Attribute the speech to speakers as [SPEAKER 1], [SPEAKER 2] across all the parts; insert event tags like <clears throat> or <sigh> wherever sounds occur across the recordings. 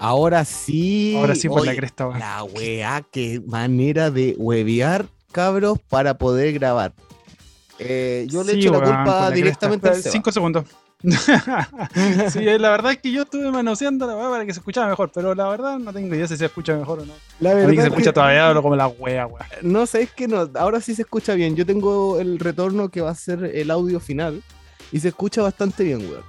[SPEAKER 1] Ahora sí.
[SPEAKER 2] Ahora sí por la cresta, weón.
[SPEAKER 1] La weá, qué manera de huevear, cabros, para poder grabar. Eh, yo le
[SPEAKER 2] Sí,
[SPEAKER 1] echo la culpa
[SPEAKER 2] la
[SPEAKER 1] directamente
[SPEAKER 2] cresta.
[SPEAKER 1] al Seba.
[SPEAKER 2] Cinco segundos. <laughs> sí, eh, la verdad es que yo estuve manoseando la weá para que se escuchara mejor, pero la verdad no tengo idea si se escucha mejor o no.
[SPEAKER 1] La verdad
[SPEAKER 2] que se
[SPEAKER 1] es
[SPEAKER 2] escucha
[SPEAKER 1] que-
[SPEAKER 2] todavía hablo como la wea, weá.
[SPEAKER 1] No, sabes que no, ahora sí se escucha bien. Yo tengo el retorno que va a ser el audio final y se escucha bastante bien, weón.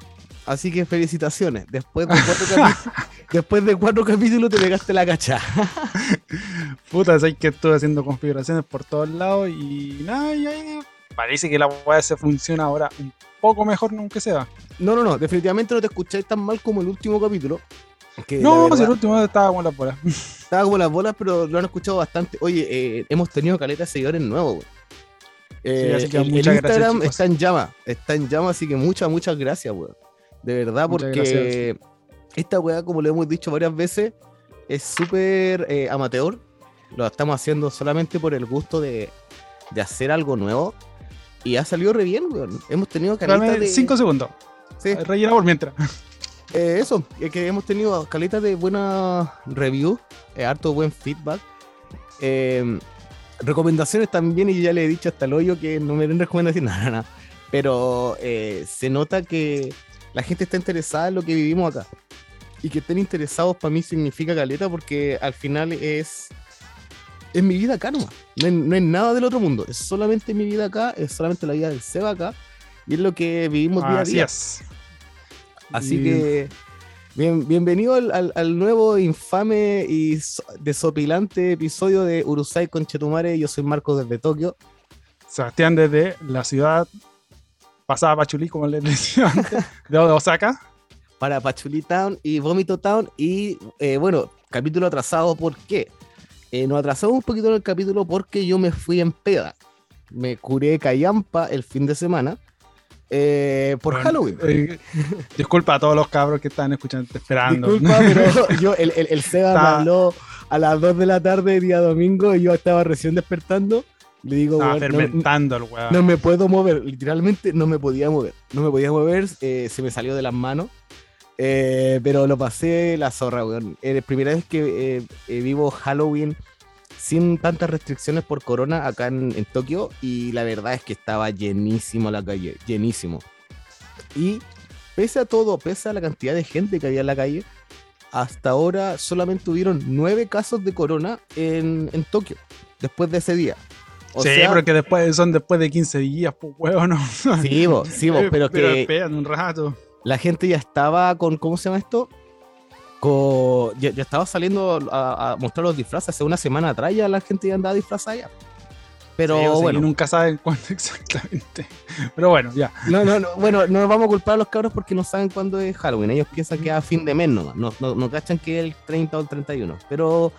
[SPEAKER 1] Así que felicitaciones. Después de cuatro, capi- <laughs> después de cuatro capítulos te pegaste la cacha. <laughs>
[SPEAKER 2] Puta, sé que estuve haciendo configuraciones por todos lados y nada, y ahí parece que la weá se funciona ahora un poco mejor, aunque sea.
[SPEAKER 1] No, no, no, definitivamente no te escuché tan mal como el último capítulo. Que
[SPEAKER 2] No,
[SPEAKER 1] verdad,
[SPEAKER 2] si el último estaba con la bola. <laughs>
[SPEAKER 1] estaba como las bolas, pero lo han escuchado bastante. Oye, eh, hemos tenido caleta de seguidores nuevos. Eh,
[SPEAKER 2] así que
[SPEAKER 1] el, el
[SPEAKER 2] muchas gracias,
[SPEAKER 1] Instagram está en llama, está en llama, así que muchas, muchas gracias, weón. De verdad,
[SPEAKER 2] Muchas
[SPEAKER 1] porque esta weá, como lo hemos dicho varias veces, es súper eh, amateur. Lo estamos haciendo solamente por el gusto de, de hacer algo nuevo. Y ha salido re bien, weón. Hemos tenido
[SPEAKER 2] Dame
[SPEAKER 1] de...
[SPEAKER 2] cinco segundos.
[SPEAKER 1] Sí,
[SPEAKER 2] Rellena por mientras.
[SPEAKER 1] eh, eso, es que hemos tenido caleta de buena review, eh, harto buen feedback. Eh, recomendaciones también, y ya le he dicho hasta el hoyo que no me den recomendaciones, <laughs> nada, nada. Pero eh, se nota que la gente está interesada en lo que vivimos acá. Y que estén interesados para mí significa caleta porque al final es, es mi vida acá nomás. No es, no es nada del otro mundo, es solamente mi vida acá, es solamente la vida del Seba acá. Y es lo que vivimos día a
[SPEAKER 2] Así
[SPEAKER 1] día.
[SPEAKER 2] es.
[SPEAKER 1] Así
[SPEAKER 2] Y-
[SPEAKER 1] que bien, bienvenido al, al- al nuevo infame y so- desopilante episodio de Urusai con Chetumare. Yo soy Marco desde Tokio.
[SPEAKER 2] Sebastián desde la ciudad pasada Pachulí, como les <laughs> decía antes, de Osaka.
[SPEAKER 1] para Pachuli Town y Vómito Town. Y eh, bueno, capítulo atrasado, ¿por qué? Eh, nos atrasamos un poquito en el capítulo porque yo me fui en peda. Me curé callampa el fin de semana eh, por
[SPEAKER 2] Bueno,
[SPEAKER 1] Halloween.
[SPEAKER 2] eh, disculpa a todos los cabros que están escuchando, esperando.
[SPEAKER 1] Disculpa, <laughs> pero yo, el, el, el Seba me habló a las 2 de la tarde, día domingo, y yo estaba recién despertando. Le digo,
[SPEAKER 2] Estaba
[SPEAKER 1] "Weón, no-
[SPEAKER 2] fermentando el weón.
[SPEAKER 1] no, me puedo mover. Literalmente no me podía mover. No me podía mover, eh, se me salió de las manos. Eh, pero lo pasé la zorra, weón. Es la primera vez que eh, eh, vivo Halloween sin tantas restricciones por corona acá en, en Tokio. Y la verdad es que estaba llenísimo la calle, llenísimo. Y pese a todo, pese a la cantidad de gente que había en la calle, hasta ahora solamente hubieron nueve casos de corona en, en Tokio, después de ese día. O
[SPEAKER 2] sí,
[SPEAKER 1] sea,
[SPEAKER 2] pero que después, son después de 15 días, pues weón. No.
[SPEAKER 1] sí, bo, sí, bo, <laughs> pero que
[SPEAKER 2] esperan un rato.
[SPEAKER 1] la gente ya estaba con, ¿cómo se llama esto? Con, ya, ya estaba saliendo a, a mostrar los disfraces. Hace una semana atrás ya la gente ya andaba disfrazada ya. Pero
[SPEAKER 2] Sí, o sea,
[SPEAKER 1] bueno,
[SPEAKER 2] nunca saben <laughs> cuándo exactamente. Pero bueno, ya.
[SPEAKER 1] no, no, no, bueno, no nos vamos a culpar a los cabros porque no saben cuándo es Halloween. Ellos piensan que es a fin de mes nomás. No, no, no cachan que es el 30 o el 31. Pero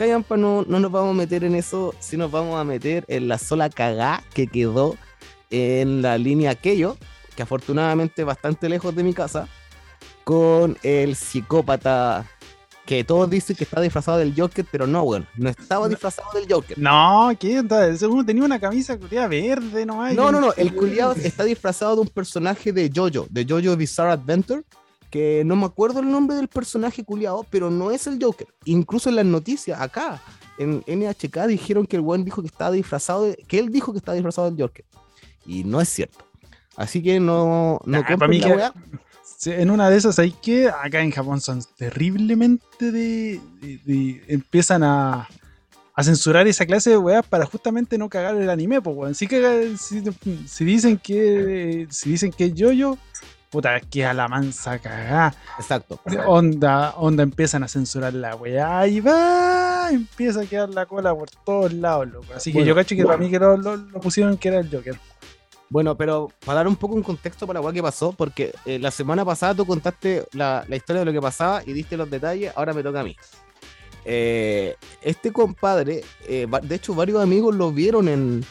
[SPEAKER 1] Callampa no, no nos vamos a meter en eso, si nos vamos a meter en la sola cagá que quedó en la línea aquello, que afortunadamente bastante lejos de mi casa, con el psicópata que todos dicen que está disfrazado del Joker, pero no, weón, no estaba disfrazado del Joker.
[SPEAKER 2] No, ¿qué? Entonces, uno tenía una camisa culiada verde, no hay.
[SPEAKER 1] No, no, no, el culiado está disfrazado de un personaje de Jojo, de Jojo Bizarre Adventure, que no me acuerdo el nombre del personaje culiado, pero no es el Joker. Incluso en las noticias, acá, en NHK, dijeron que el weón dijo que estaba disfrazado, de- que él dijo que estaba disfrazado del Joker. Y no es cierto. Así que no, no compren
[SPEAKER 2] para mí
[SPEAKER 1] la
[SPEAKER 2] que-
[SPEAKER 1] weá.
[SPEAKER 2] Sí, en una de esas hay que acá en Japón son terriblemente de, de- de- empiezan a, a censurar esa clase de weas para justamente no cagar el anime, pues weón. Si, caga- si, si dicen que si dicen que es yo puta, que a la mansa cagá.
[SPEAKER 1] Exacto.
[SPEAKER 2] Onda, onda empiezan a censurar la weá y va, empieza a quedar la cola por todos lados, loco. Así que yo cacho que para mí que lo, lo- lo pusieron que era el Joker.
[SPEAKER 1] Bueno, pero para dar un poco un contexto para la weá que pasó, porque eh, la semana pasada tú contaste la, la historia de lo que pasaba y diste los detalles, ahora me toca a mí. Eh, este compadre, eh, de hecho varios amigos lo vieron en...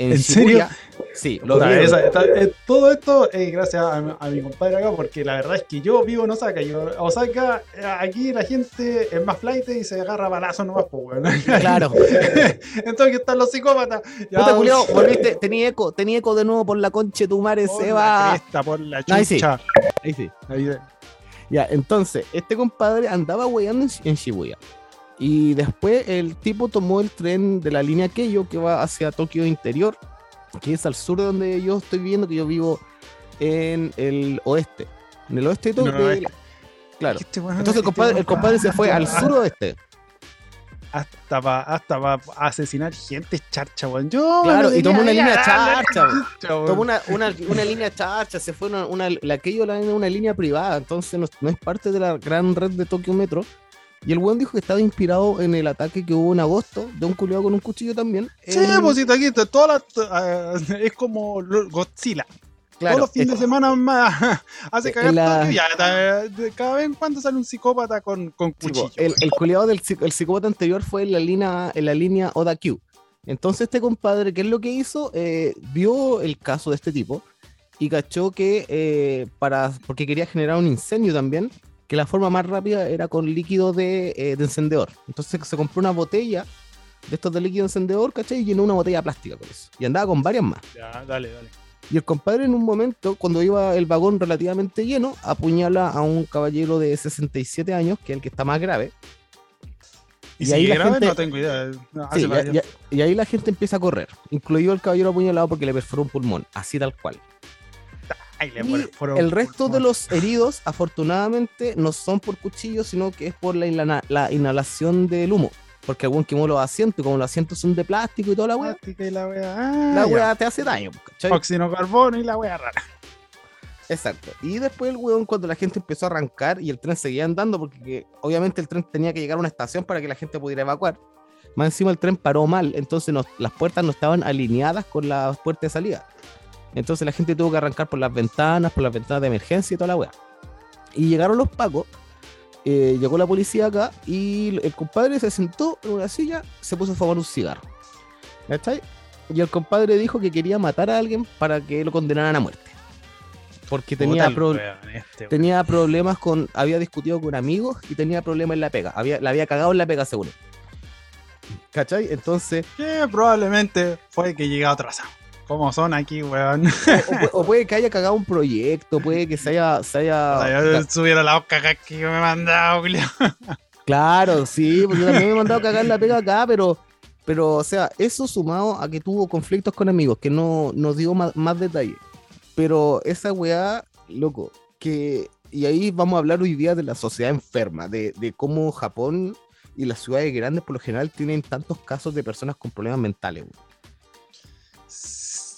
[SPEAKER 2] ¿En
[SPEAKER 1] Shibuya. Sí, lo
[SPEAKER 2] Puta,
[SPEAKER 1] vieron.
[SPEAKER 2] esa- esta- eh, todo esto es gracias a, mi- a mi compadre acá, porque la verdad es que yo vivo en Osaka. Yo, Osaka, eh, aquí la gente es más flight y se agarra balazos nomás, pues, weón. <laughs>
[SPEAKER 1] Claro. <laughs>
[SPEAKER 2] Entonces están los psicópatas. Ya,
[SPEAKER 1] Puta, culiao, volviste, tenía eco, tenía eco de nuevo por la concha de tu madre,
[SPEAKER 2] por
[SPEAKER 1] se
[SPEAKER 2] la
[SPEAKER 1] va.
[SPEAKER 2] cresta, por la
[SPEAKER 1] Ahí sí.
[SPEAKER 2] chucha.
[SPEAKER 1] Ahí sí.
[SPEAKER 2] Ahí,
[SPEAKER 1] Ya, entonces, este compadre andaba weyando en, en Shibuya. Y después el tipo tomó el tren de la línea Keio que va hacia Tokio Interior, que es al sur de donde yo estoy viviendo, que yo vivo en el oeste. En el oeste de Tokio.
[SPEAKER 2] No, no,
[SPEAKER 1] de- claro.
[SPEAKER 2] Este
[SPEAKER 1] Entonces el
[SPEAKER 2] este
[SPEAKER 1] compadre, el
[SPEAKER 2] weón-
[SPEAKER 1] compadre se fue al suroeste.
[SPEAKER 2] Hasta para hasta pa asesinar gente charcha, weón. Yo
[SPEAKER 1] Claro, y tomó una línea
[SPEAKER 2] "Ah, dale,
[SPEAKER 1] charcha, weón.
[SPEAKER 2] charcha, weón".
[SPEAKER 1] Tomó una, una, una línea charcha, se fue una, una, la Keio la una línea privada, entonces no, no es parte de la gran red de Tokio Metro. Y el weón dijo que estaba inspirado en el ataque que hubo en agosto de un culiado con un cuchillo también.
[SPEAKER 2] Sí,
[SPEAKER 1] en-
[SPEAKER 2] pues aquí, todas las- ah, es como Godzilla.
[SPEAKER 1] claro,
[SPEAKER 2] Todos los fines de semana más <laughs> hace
[SPEAKER 1] En
[SPEAKER 2] cagar
[SPEAKER 1] la-
[SPEAKER 2] Tokio, ya, cada vez en cuando sale un psicópata con, con cuchillo.
[SPEAKER 1] el, el culiado del el psicópata anterior fue en la línea, en la línea Oda Q. Entonces este compadre, ¿qué es lo que hizo? Eh, vio el caso de este tipo y cachó que eh, para, porque quería generar un incendio también, que la forma más rápida era con líquido de, eh, de encendedor. Entonces se compró una botella de estos de líquido encendedor, ¿cachai? Y llenó una botella plástica con eso. Y andaba con varias más.
[SPEAKER 2] Ya, dale, dale.
[SPEAKER 1] Y el compadre en un momento, cuando iba el vagón relativamente lleno, apuñala a un caballero de 67 años, que es el que está más grave.
[SPEAKER 2] ¿Y,
[SPEAKER 1] Y
[SPEAKER 2] si
[SPEAKER 1] ahí la
[SPEAKER 2] grave?
[SPEAKER 1] gente-
[SPEAKER 2] No tengo idea. No,
[SPEAKER 1] Sí, y ahí la gente empieza a correr, incluido el caballero apuñalado porque le perforó un pulmón, así tal cual.
[SPEAKER 2] Ay, le
[SPEAKER 1] Y
[SPEAKER 2] fueron-
[SPEAKER 1] el resto de los heridos, afortunadamente, no son por cuchillo, sino que es por la, inhala- la inhalación del humo. Porque algún quemó los asientos, y como los asientos son de plástico y toda la weá,
[SPEAKER 2] la wea. Ah,
[SPEAKER 1] la weá te hace daño. ¿cachai?
[SPEAKER 2] Óxido carbono y la wea rara.
[SPEAKER 1] Exacto. Y después el weón, cuando la gente empezó a arrancar y el tren seguía andando, porque que, obviamente el tren tenía que llegar a una estación para que la gente pudiera evacuar. Más encima el tren paró mal, entonces no- las puertas no estaban alineadas con las puertas de salida. Entonces la gente tuvo que arrancar por las ventanas, por las ventanas de emergencia y toda la weá. Y llegaron los pacos, eh, llegó la policía acá y el compadre se sentó en una silla, se puso a fumar un cigarro. ¿Cachai? Y el compadre dijo que quería matar a alguien para que lo condenaran a muerte. Porque tenía,
[SPEAKER 2] Puta el
[SPEAKER 1] pro-
[SPEAKER 2] weón este, weón.
[SPEAKER 1] tenía problemas con. Había discutido con amigos y tenía problemas en la pega. Había, la había cagado en la pega, seguro. ¿Cachai? Entonces,
[SPEAKER 2] Que probablemente fue que llegaba atrasado. Como son aquí, weón.
[SPEAKER 1] o, o pu- o puede que haya cagado un proyecto, puede que se haya. Se haya <laughs>
[SPEAKER 2] Yo subiera la caca que me he mandado, Julio. <laughs>
[SPEAKER 1] Claro, sí, porque yo también me he mandado a cagar la pega acá, pero, pero, o sea, eso sumado a que tuvo conflictos con amigos, que no nos dio más, más detalle. Pero esa weá, loco, que. Y ahí vamos a hablar hoy día de la sociedad enferma, de, de cómo Japón y las ciudades grandes por lo general tienen tantos casos de personas con problemas mentales. weón.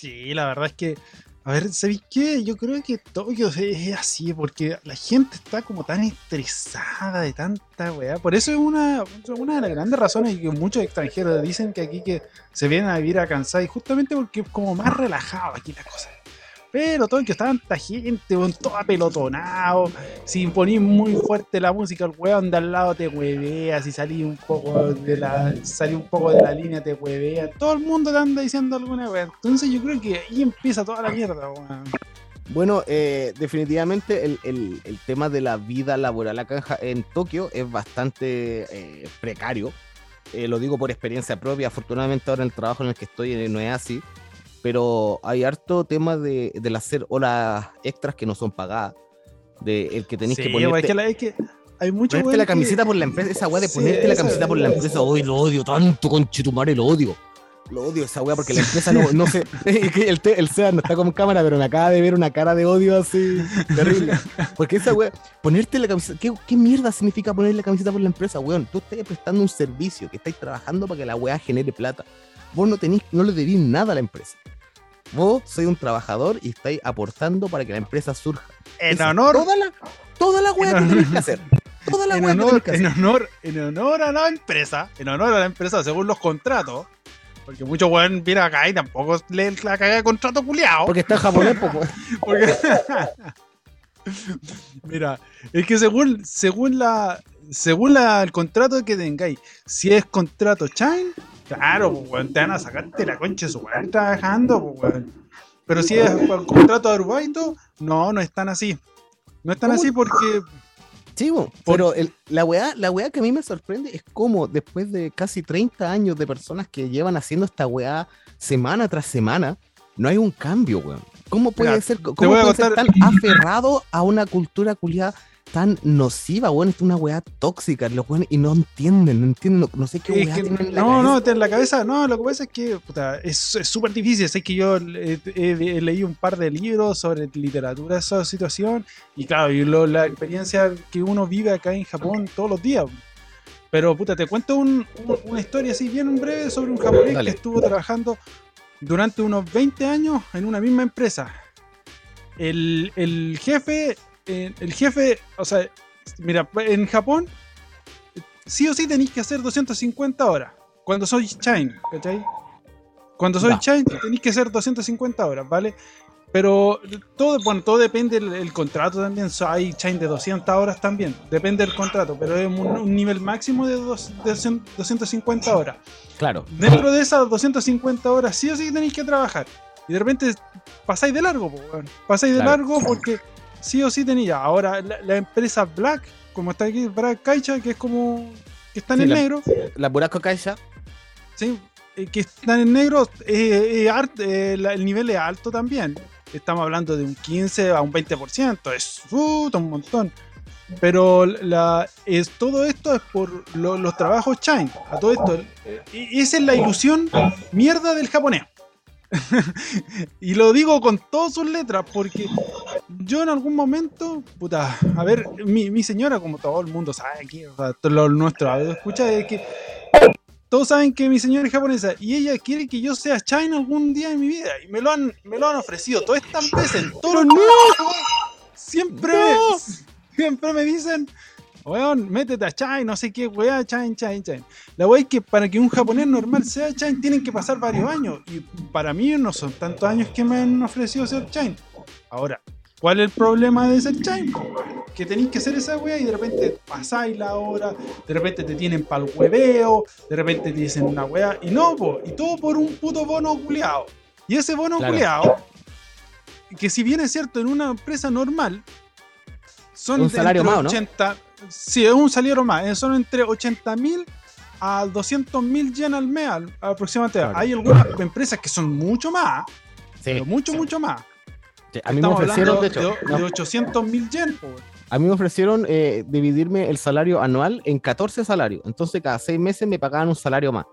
[SPEAKER 2] Sí, la verdad es que. A ver, ¿sabéis qué? Yo creo que Tokio es así, porque la gente está como tan estresada de tanta weá. Por eso es una, una de las grandes razones que muchos extranjeros dicen que aquí que se vienen a vivir a Kansai, justamente porque es como más relajado aquí la cosa. Pero Tokio está tanta gente, weón, todo apelotonado. Si ponís muy fuerte la música, el weón de al lado te huevea. Si salís un poco de la, salís un poco de la línea, te huevea. Todo el mundo te anda diciendo alguna weá. Entonces yo creo que ahí empieza toda la mierda, weón.
[SPEAKER 1] Bueno, eh, definitivamente el, el- tema de la vida laboral acá en Tokio es bastante eh, precario. Eh, lo digo por experiencia propia. Afortunadamente ahora el trabajo en el que estoy no es así. Pero hay harto tema de, del hacer horas extras que no son pagadas. De el que tenéis
[SPEAKER 2] Sí,
[SPEAKER 1] que ponerte,
[SPEAKER 2] es que, la- es que hay mucho
[SPEAKER 1] ponerte la
[SPEAKER 2] que-
[SPEAKER 1] camiseta por la empresa. Esa weá de
[SPEAKER 2] Sí,
[SPEAKER 1] ponerte la camiseta por la
[SPEAKER 2] esa-
[SPEAKER 1] empresa. Hoy lo odio tanto, conchetumare, lo odio. Lo odio esa weá porque la empresa no, no sé. <laughs> es que el, te- el SEA no está con cámara, pero me acaba de ver una cara de odio así terrible. Porque esa weá, ponerte la camiseta. ¿qué, ¿Qué mierda significa poner la camiseta por la empresa, weón? Tú estás prestando un servicio, que estáis trabajando para que la weá genere plata. Vos no tenés, no le debís nada a la empresa. Vos sois un trabajador y estáis aportando para que la empresa surja.
[SPEAKER 2] En
[SPEAKER 1] Esa-
[SPEAKER 2] honor,
[SPEAKER 1] Toda la, toda la weá
[SPEAKER 2] en
[SPEAKER 1] que
[SPEAKER 2] honor-
[SPEAKER 1] tenés que hacer. Toda la
[SPEAKER 2] en
[SPEAKER 1] weá que
[SPEAKER 2] honor,
[SPEAKER 1] tenés que hacer.
[SPEAKER 2] en honor, en honor a la empresa, en honor a la empresa, según los contratos, porque muchos weón vienen acá y tampoco leen la cagada de contrato culiao.
[SPEAKER 1] Porque está en japonés. <laughs>
[SPEAKER 2] Porque- Mira, es que según, según la según la, el contrato que tengáis, si es contrato chain, claro, pues, weón, te van a sacarte la concha de su weón trabajando, pues, weón. Pero si es contrato de Arubaito, no, no están así. No están así porque
[SPEAKER 1] Sí, bo,
[SPEAKER 2] Por-
[SPEAKER 1] pero el- la, weá, la weá que a mí me sorprende es cómo después de casi 30 años de personas que llevan haciendo esta weá semana tras semana, no hay un cambio, weón. ¿Cómo puede
[SPEAKER 2] Mira,
[SPEAKER 1] ser, cómo puede ser tan aferrado a una cultura culiada tan nociva, weón. Es una weá tóxica, los weones, y no entienden, no entienden, no, no sé qué
[SPEAKER 2] Es
[SPEAKER 1] weá
[SPEAKER 2] que-
[SPEAKER 1] tienen en la
[SPEAKER 2] no,
[SPEAKER 1] cabeza.
[SPEAKER 2] no, en la cabeza, no, lo que pasa es que puta, es súper difícil. Sé que yo eh, he, he leído un par de libros sobre literatura, esa situación, y claro, y lo- la experiencia que uno vive acá en Japón todos los días. Pero puta, te cuento un- un- una historia así bien breve sobre un japonés
[SPEAKER 1] Dale.
[SPEAKER 2] que estuvo trabajando durante unos 20 años en una misma empresa. El, el jefe, eh, el jefe, o sea, mira, en Japón sí o sí tenéis que hacer 250 horas. Cuando soy Chain, ¿cachai? Cuando soy
[SPEAKER 1] Ya.
[SPEAKER 2] Chain tenéis que hacer 250 horas, ¿vale? Pero todo, bueno, todo depende del el contrato también. Hay Chain de 200 horas también. Depende del contrato, pero es un, un nivel máximo de, dos- de 250 horas.
[SPEAKER 1] Claro.
[SPEAKER 2] Dentro de esas 250 horas sí o sí tenéis que trabajar. Y de repente pasáis de largo, po, pasáis de
[SPEAKER 1] Claro.
[SPEAKER 2] largo porque sí o sí tenéis. Ahora la, la empresa Black, como está aquí, Black Caixa, que es como que están
[SPEAKER 1] Sí,
[SPEAKER 2] en
[SPEAKER 1] la-
[SPEAKER 2] negro,
[SPEAKER 1] La Buraco Caixa,
[SPEAKER 2] ¿sí? Eh, que están en negro, eh, eh, art- la- el nivel es alto también. Estamos hablando de un 15 a un 20%, es puta, un montón. Pero la, es, todo esto es por lo- los trabajos Shine. A todo esto, y esa es la ilusión mierda del japonés. <laughs> y lo digo con todas sus letras porque yo en algún momento, puta, a ver, mi, mi señora, como todo el mundo sabe aquí, o sea, todo lo nuestro audio escucha, es que todos saben que mi señora es japonesa y ella quiere que yo sea China algún día en mi vida y me lo han, me lo han ofrecido todas estas veces, en todos los trabajos, siempre,
[SPEAKER 1] No.
[SPEAKER 2] siempre me dicen, weón, métete a China, no sé qué, weá, China, China, China. La weá es que para que un japonés normal sea China tienen que pasar varios años y para mí no son tantos años que me han ofrecido ser China. Ahora, ¿cuál es el problema de ser China? que tenéis que hacer esa wea y de repente pasáis la hora, de repente te tienen para el hueveo, de repente te dicen una wea, y no, po, y todo por un puto bono culeado. Y ese bono
[SPEAKER 1] Claro.
[SPEAKER 2] culeado, que si bien es cierto en una empresa normal, son
[SPEAKER 1] Un
[SPEAKER 2] de
[SPEAKER 1] salario
[SPEAKER 2] entre
[SPEAKER 1] más, ¿no?
[SPEAKER 2] 80, sí, es un salario más, eh, son entre 80 mil a 200 mil yen al mes al- aproximadamente.
[SPEAKER 1] Claro.
[SPEAKER 2] Hay algunas <laughs> empresas que son mucho más,
[SPEAKER 1] sí.
[SPEAKER 2] pero mucho, mucho más.
[SPEAKER 1] Sí, A mí me ofrecieron, de
[SPEAKER 2] hablando
[SPEAKER 1] hecho,
[SPEAKER 2] de,
[SPEAKER 1] no,
[SPEAKER 2] de 800 mil yen. po.
[SPEAKER 1] a mí me ofrecieron eh, dividirme el salario anual en 14 salarios. Entonces cada seis meses me pagaban un salario más.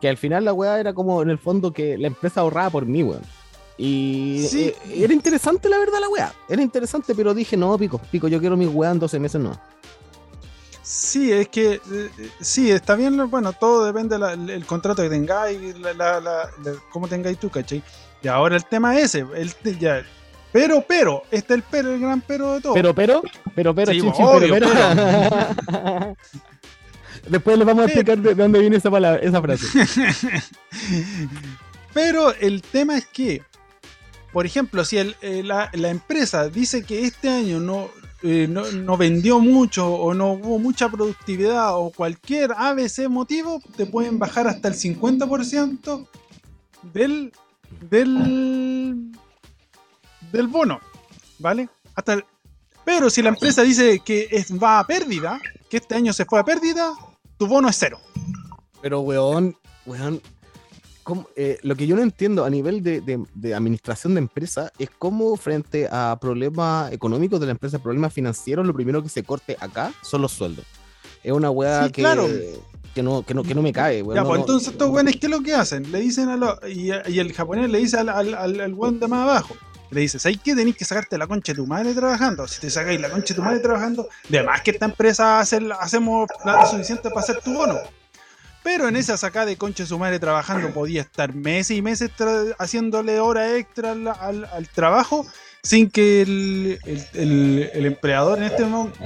[SPEAKER 1] Que al final la weá era como en el fondo que la empresa ahorraba por mí, weón. Y
[SPEAKER 2] Sí.
[SPEAKER 1] eh, era interesante la verdad la weá. Era interesante, pero dije, no, pico, pico, yo quiero mi weá en 12 meses no.
[SPEAKER 2] Sí, es que eh, eh, sí, está bien, bueno, todo depende del contrato que tengáis, la, la, la- la- cómo tengáis tú, ¿cachai? Y ahora el tema es ese, el, ya, pero, pero, este es el pero, el gran pero de todo.
[SPEAKER 1] Pero, pero, pero, pero,
[SPEAKER 2] Sí,
[SPEAKER 1] chin, chin,
[SPEAKER 2] obvio,
[SPEAKER 1] pero, pero. <laughs> Después les vamos a explicar de de dónde viene esa palabra, esa frase. <laughs>
[SPEAKER 2] Pero el tema es que, por ejemplo, si el- eh, la, la empresa dice que este año no, eh, no, vendió mucho o no hubo mucha productividad o cualquier ABC motivo, te pueden bajar hasta el 50% del, del, del bono, ¿vale? Hasta el- pero si la empresa dice que es- va a pérdida, que este año se fue a pérdida, tu bono es cero.
[SPEAKER 1] Pero, weón, weón, ¿cómo- eh, lo que yo no entiendo a nivel de, de- de administración de empresa es cómo frente a problemas económicos de la empresa, problemas financieros, lo primero que se corte acá son los sueldos. Es una weá
[SPEAKER 2] Sí,
[SPEAKER 1] que,
[SPEAKER 2] claro.
[SPEAKER 1] que, no, que, no, que no me cae, weón.
[SPEAKER 2] Ya,
[SPEAKER 1] no-
[SPEAKER 2] pues entonces estos güeyes, ¿qué es lo que hacen? Le dicen a los. Y, y el japonés le dice al, al, al, al weón de más abajo. Le dice, ¿sabes qué? Tenéis que sacarte la concha de tu madre trabajando. Si te sacáis la concha de tu madre trabajando, de más que esta empresa hace, hacemos plata suficiente para hacer tu bono. Pero en esa sacada de concha de su madre trabajando podía estar meses y meses haciéndole hora extra al, trabajo sin que el, el- empleador en este momento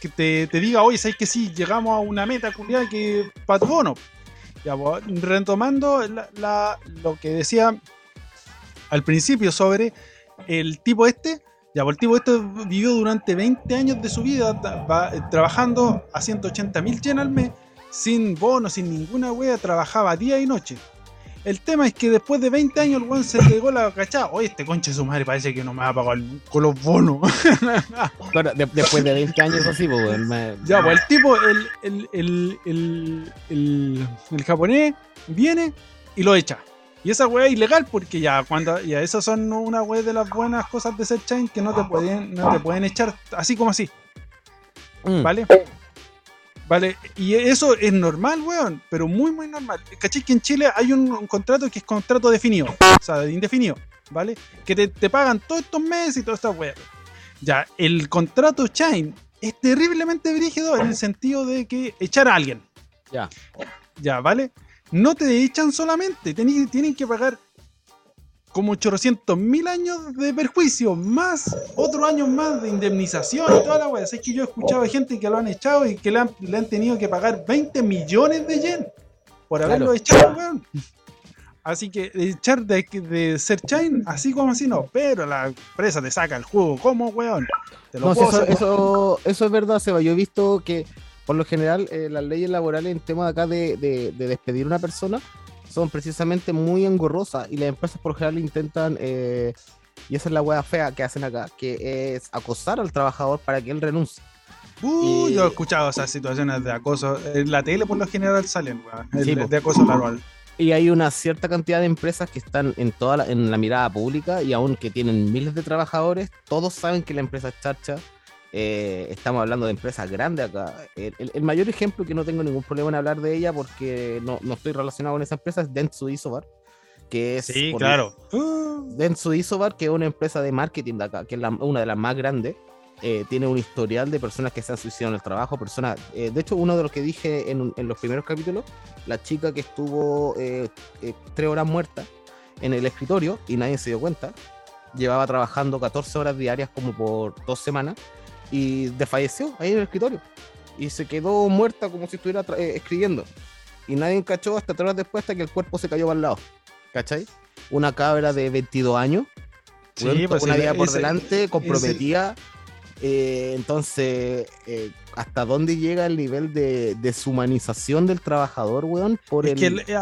[SPEAKER 2] que te, te diga, oye, ¿sabes que sí? Llegamos a una meta culiada que para tu bono. Ya, pues, retomando lo que decía al principio sobre el tipo este, ya, pues el tipo este vivió durante 20 años de su vida trabajando a 180 mil yen al mes, sin bono, sin ninguna wea, trabajaba día y noche. El tema es que después de 20 años el weón se pegó la cachada. Oye, este conche de su madre parece que no me va a pagar con los bonos. <laughs>
[SPEAKER 1] Claro, de- después de 20 años así, pues, weón, me-
[SPEAKER 2] Ya, pues el tipo, el, el, el, el, el, el japonés viene y lo echa. Y esa weá es ilegal porque ya cuando ya esas son una weá de las buenas cosas de ser chain que no te pueden, no te pueden echar así como así.
[SPEAKER 1] Mm.
[SPEAKER 2] ¿vale? Vale, y eso es normal, weón, pero muy, muy normal. ¿Cachai? Que en Chile hay un, un contrato que es contrato definido, o sea, indefinido, ¿vale? Que te, te pagan todos estos meses y todas estas weas. Ya, el contrato Chain es terriblemente brígido en el sentido de que echar a alguien,
[SPEAKER 1] Ya.
[SPEAKER 2] ya, ¿vale? No te echan solamente, tienen, tienen que pagar como 800 mil años de perjuicio, más otros años más de indemnización y toda la wea. Es que yo he escuchado a gente que lo han echado y que le han, le han tenido que pagar 20 millones de yen por haberlo
[SPEAKER 1] Claro.
[SPEAKER 2] echado, weón. Así que echar de, de ser chain, así como así no, pero la empresa te saca el juego como weón. Te lo
[SPEAKER 1] No,
[SPEAKER 2] puedo
[SPEAKER 1] eso, eso, eso es verdad, Seba. Yo he visto que, por lo general, eh, las leyes laborales en tema de acá de, de- de despedir a una persona son precisamente muy engorrosas y las empresas por lo general intentan, eh, y esa es la hueá fea que hacen acá, que es acosar al trabajador para que él renuncie.
[SPEAKER 2] Uh,
[SPEAKER 1] y-
[SPEAKER 2] yo he escuchado esas situaciones de acoso. En la tele por lo general salen, el-
[SPEAKER 1] Sí,
[SPEAKER 2] de acoso laboral.
[SPEAKER 1] Y hay una cierta cantidad de empresas que están en toda la, en la mirada pública y aunque tienen miles de trabajadores, todos saben que la empresa es charcha. Eh, estamos hablando de empresas grandes acá. El, el- el mayor ejemplo que no tengo ningún problema en hablar de ella porque no, no estoy relacionado con esa empresa es Dentsu Isobar, que es
[SPEAKER 2] Sí, claro.
[SPEAKER 1] Dentsu Isobar, que es una empresa de marketing de acá, que es la- una de las más grandes. eh, tiene un historial de personas que se han suicidado en el trabajo, personas, eh, de hecho uno de los que dije en, en los primeros capítulos, la chica que estuvo eh, tres horas muerta en el escritorio y nadie se dio cuenta, llevaba trabajando 14 horas diarias como por dos semanas y desfalleció ahí en el escritorio y se quedó muerta como si estuviera eh, escribiendo y nadie cachó hasta tres horas después hasta que el cuerpo se cayó para el lado, ¿cachai? Una cabra de 22 años
[SPEAKER 2] Sí, pues
[SPEAKER 1] una vida por
[SPEAKER 2] ese-
[SPEAKER 1] delante, comprometida. eh, entonces, eh, ¿hasta dónde llega el nivel de deshumanización del trabajador, weón? Por
[SPEAKER 2] Es
[SPEAKER 1] el,
[SPEAKER 2] que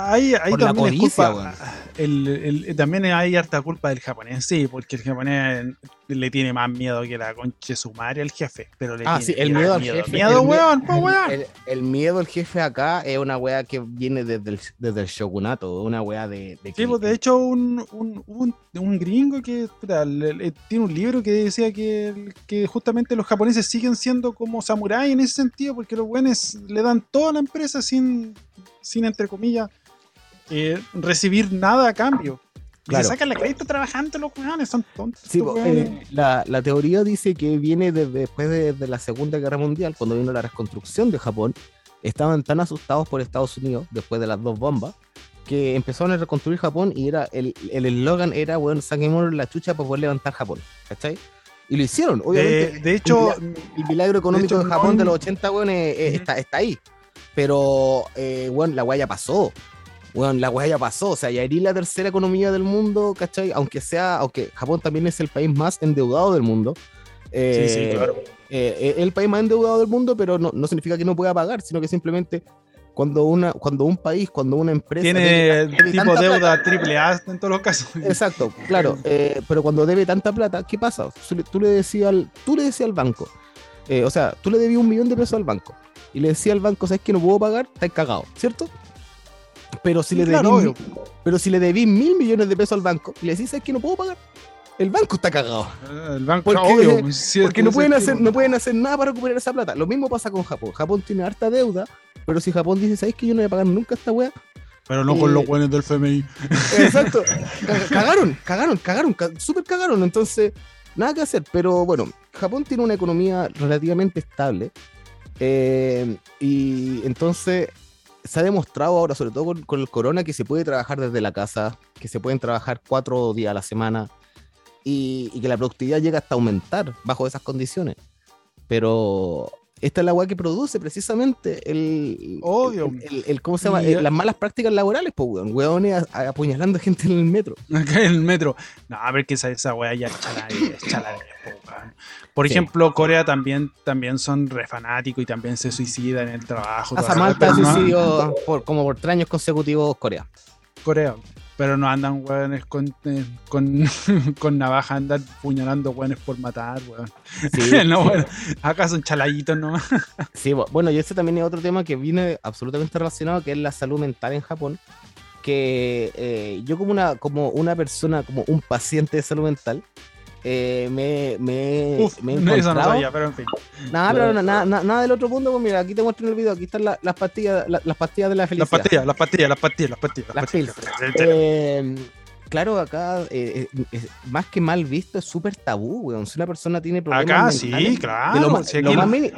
[SPEAKER 1] por la
[SPEAKER 2] también es
[SPEAKER 1] codicia,
[SPEAKER 2] culpa. El, el- también hay harta culpa del japonés, sí, porque el japonés le tiene más miedo que la conche sumaria al jefe. Pero le
[SPEAKER 1] Ah,
[SPEAKER 2] tiene
[SPEAKER 1] sí, el miedo al
[SPEAKER 2] miedo,
[SPEAKER 1] jefe,
[SPEAKER 2] Miedo, weón, po, weón.
[SPEAKER 1] el, miedo al jefe acá es una weá que viene desde el, desde el shogunato, una weá de... de
[SPEAKER 2] Sí, pues de hecho, un, un, un, un gringo que tiene un libro que decía que, que justamente los japoneses siguen siendo como samuráis en ese sentido, porque los buenos le dan toda la empresa sin, sin entre comillas, eh, recibir nada a cambio.
[SPEAKER 1] Claro.
[SPEAKER 2] se sacan la crédito trabajando los weones, son tontos.
[SPEAKER 1] Sí, eh, la, la teoría dice que viene desde después de, de la Segunda Guerra Mundial, cuando vino la reconstrucción de Japón, estaban tan asustados por Estados Unidos después de las dos bombas que empezaron a reconstruir Japón y era el el eslogan era, bueno, saquémonos la chucha para poder levantar Japón, ¿cachai? Y lo hicieron, obviamente.
[SPEAKER 2] de, de hecho,
[SPEAKER 1] el milagro económico de,
[SPEAKER 2] hecho,
[SPEAKER 1] Japón
[SPEAKER 2] no-
[SPEAKER 1] de los 80, weón, eh, eh,
[SPEAKER 2] Ujú.
[SPEAKER 1] está, está ahí. Pero, eh, weón, la weá ya pasó. Weón, la weá ya pasó. O sea, ya iría la tercera economía del mundo, ¿cachai? Aunque sea, aunque Japón también es el país más endeudado del mundo. Eh,
[SPEAKER 2] sí, sí, claro.
[SPEAKER 1] eh, el país más endeudado del mundo, pero no, no significa que no pueda pagar, sino que simplemente cuando, una, cuando un país, cuando una empresa...
[SPEAKER 2] Tiene
[SPEAKER 1] debe-
[SPEAKER 2] tipo deuda triple A en todos los casos.
[SPEAKER 1] Exacto, claro, <laughs> eh, pero cuando debe tanta plata, ¿qué pasa? Tú le- decías al, tú le decías al banco, eh, o sea, tú le debías un millón de pesos al banco y le decías al banco, ¿sabes que no puedo pagar? Estás cagado, ¿cierto? Pero si,
[SPEAKER 2] Sí,
[SPEAKER 1] le
[SPEAKER 2] claro,
[SPEAKER 1] pero si le debís mil millones de pesos al banco y le decís, ¿sabes que no puedo pagar? El banco está cagado.
[SPEAKER 2] El banco,
[SPEAKER 1] Porque-
[SPEAKER 2] obvio, sí,
[SPEAKER 1] Porque no pueden, hacer, no pueden hacer nada para recuperar esa plata. Lo mismo pasa con Japón. Japón tiene harta deuda, pero si Japón dice, ¿sabes que yo no voy a pagar nunca esta wea?
[SPEAKER 2] Pero no con
[SPEAKER 1] eh,
[SPEAKER 2] los buenos del FMI.
[SPEAKER 1] Exacto. <laughs> Ca- Cagaron, cagaron, cagaron, ca- súper cagaron. Entonces, nada que hacer. Pero bueno, Japón tiene una economía relativamente estable. eh, y entonces se ha demostrado ahora, sobre todo con, con el corona, que se puede trabajar desde la casa, que se pueden trabajar cuatro días a la semana y, y que la productividad llega hasta aumentar bajo esas condiciones. Pero esta es la weá que produce precisamente el,
[SPEAKER 2] Obvio.
[SPEAKER 1] el, el- el- ¿cómo se llama? Eh, las malas prácticas laborales, pues, weón. Weones apuñalando gente en el metro. <laughs>
[SPEAKER 2] Acá en el metro. No, a ver que esa, esa weá ya es po, weón. Por
[SPEAKER 1] Sí.
[SPEAKER 2] ejemplo, Corea también, también son re fanáticos y también se suicidan en el trabajo.
[SPEAKER 1] A Samantha suicidio por, como por tres años consecutivos Corea.
[SPEAKER 2] Corea. Pero no andan weones con, eh, con, <laughs> con navaja, andan puñalando weones por matar, weón.
[SPEAKER 1] Sí, <laughs>
[SPEAKER 2] no, bueno, acá son chaladitos nomás.
[SPEAKER 1] sí, bu- bueno, y ese también es otro tema que viene absolutamente relacionado, que es la salud mental en Japón. Que eh, yo como una, como una persona, como un paciente de salud mental, eh, me, me,
[SPEAKER 2] Uf,
[SPEAKER 1] me he
[SPEAKER 2] no, eso no sabía, pero en fin.
[SPEAKER 1] Nada, pero no, nada, nada, nada del otro mundo, pues mira, aquí te muestro en el video, aquí están la- las pastillas, la- las pastillas de la
[SPEAKER 2] Las
[SPEAKER 1] felicidad.
[SPEAKER 2] pastillas, las pastillas, las pastillas, las pastillas.
[SPEAKER 1] Las
[SPEAKER 2] pastillas.
[SPEAKER 1] Eh, claro, acá, eh, eh, es- más que mal visto, es súper tabú, weón. Si una persona tiene problemas
[SPEAKER 2] Acá sí, claro.
[SPEAKER 1] de lo más,
[SPEAKER 2] si
[SPEAKER 1] lo
[SPEAKER 2] aquí
[SPEAKER 1] más
[SPEAKER 2] no-
[SPEAKER 1] mini-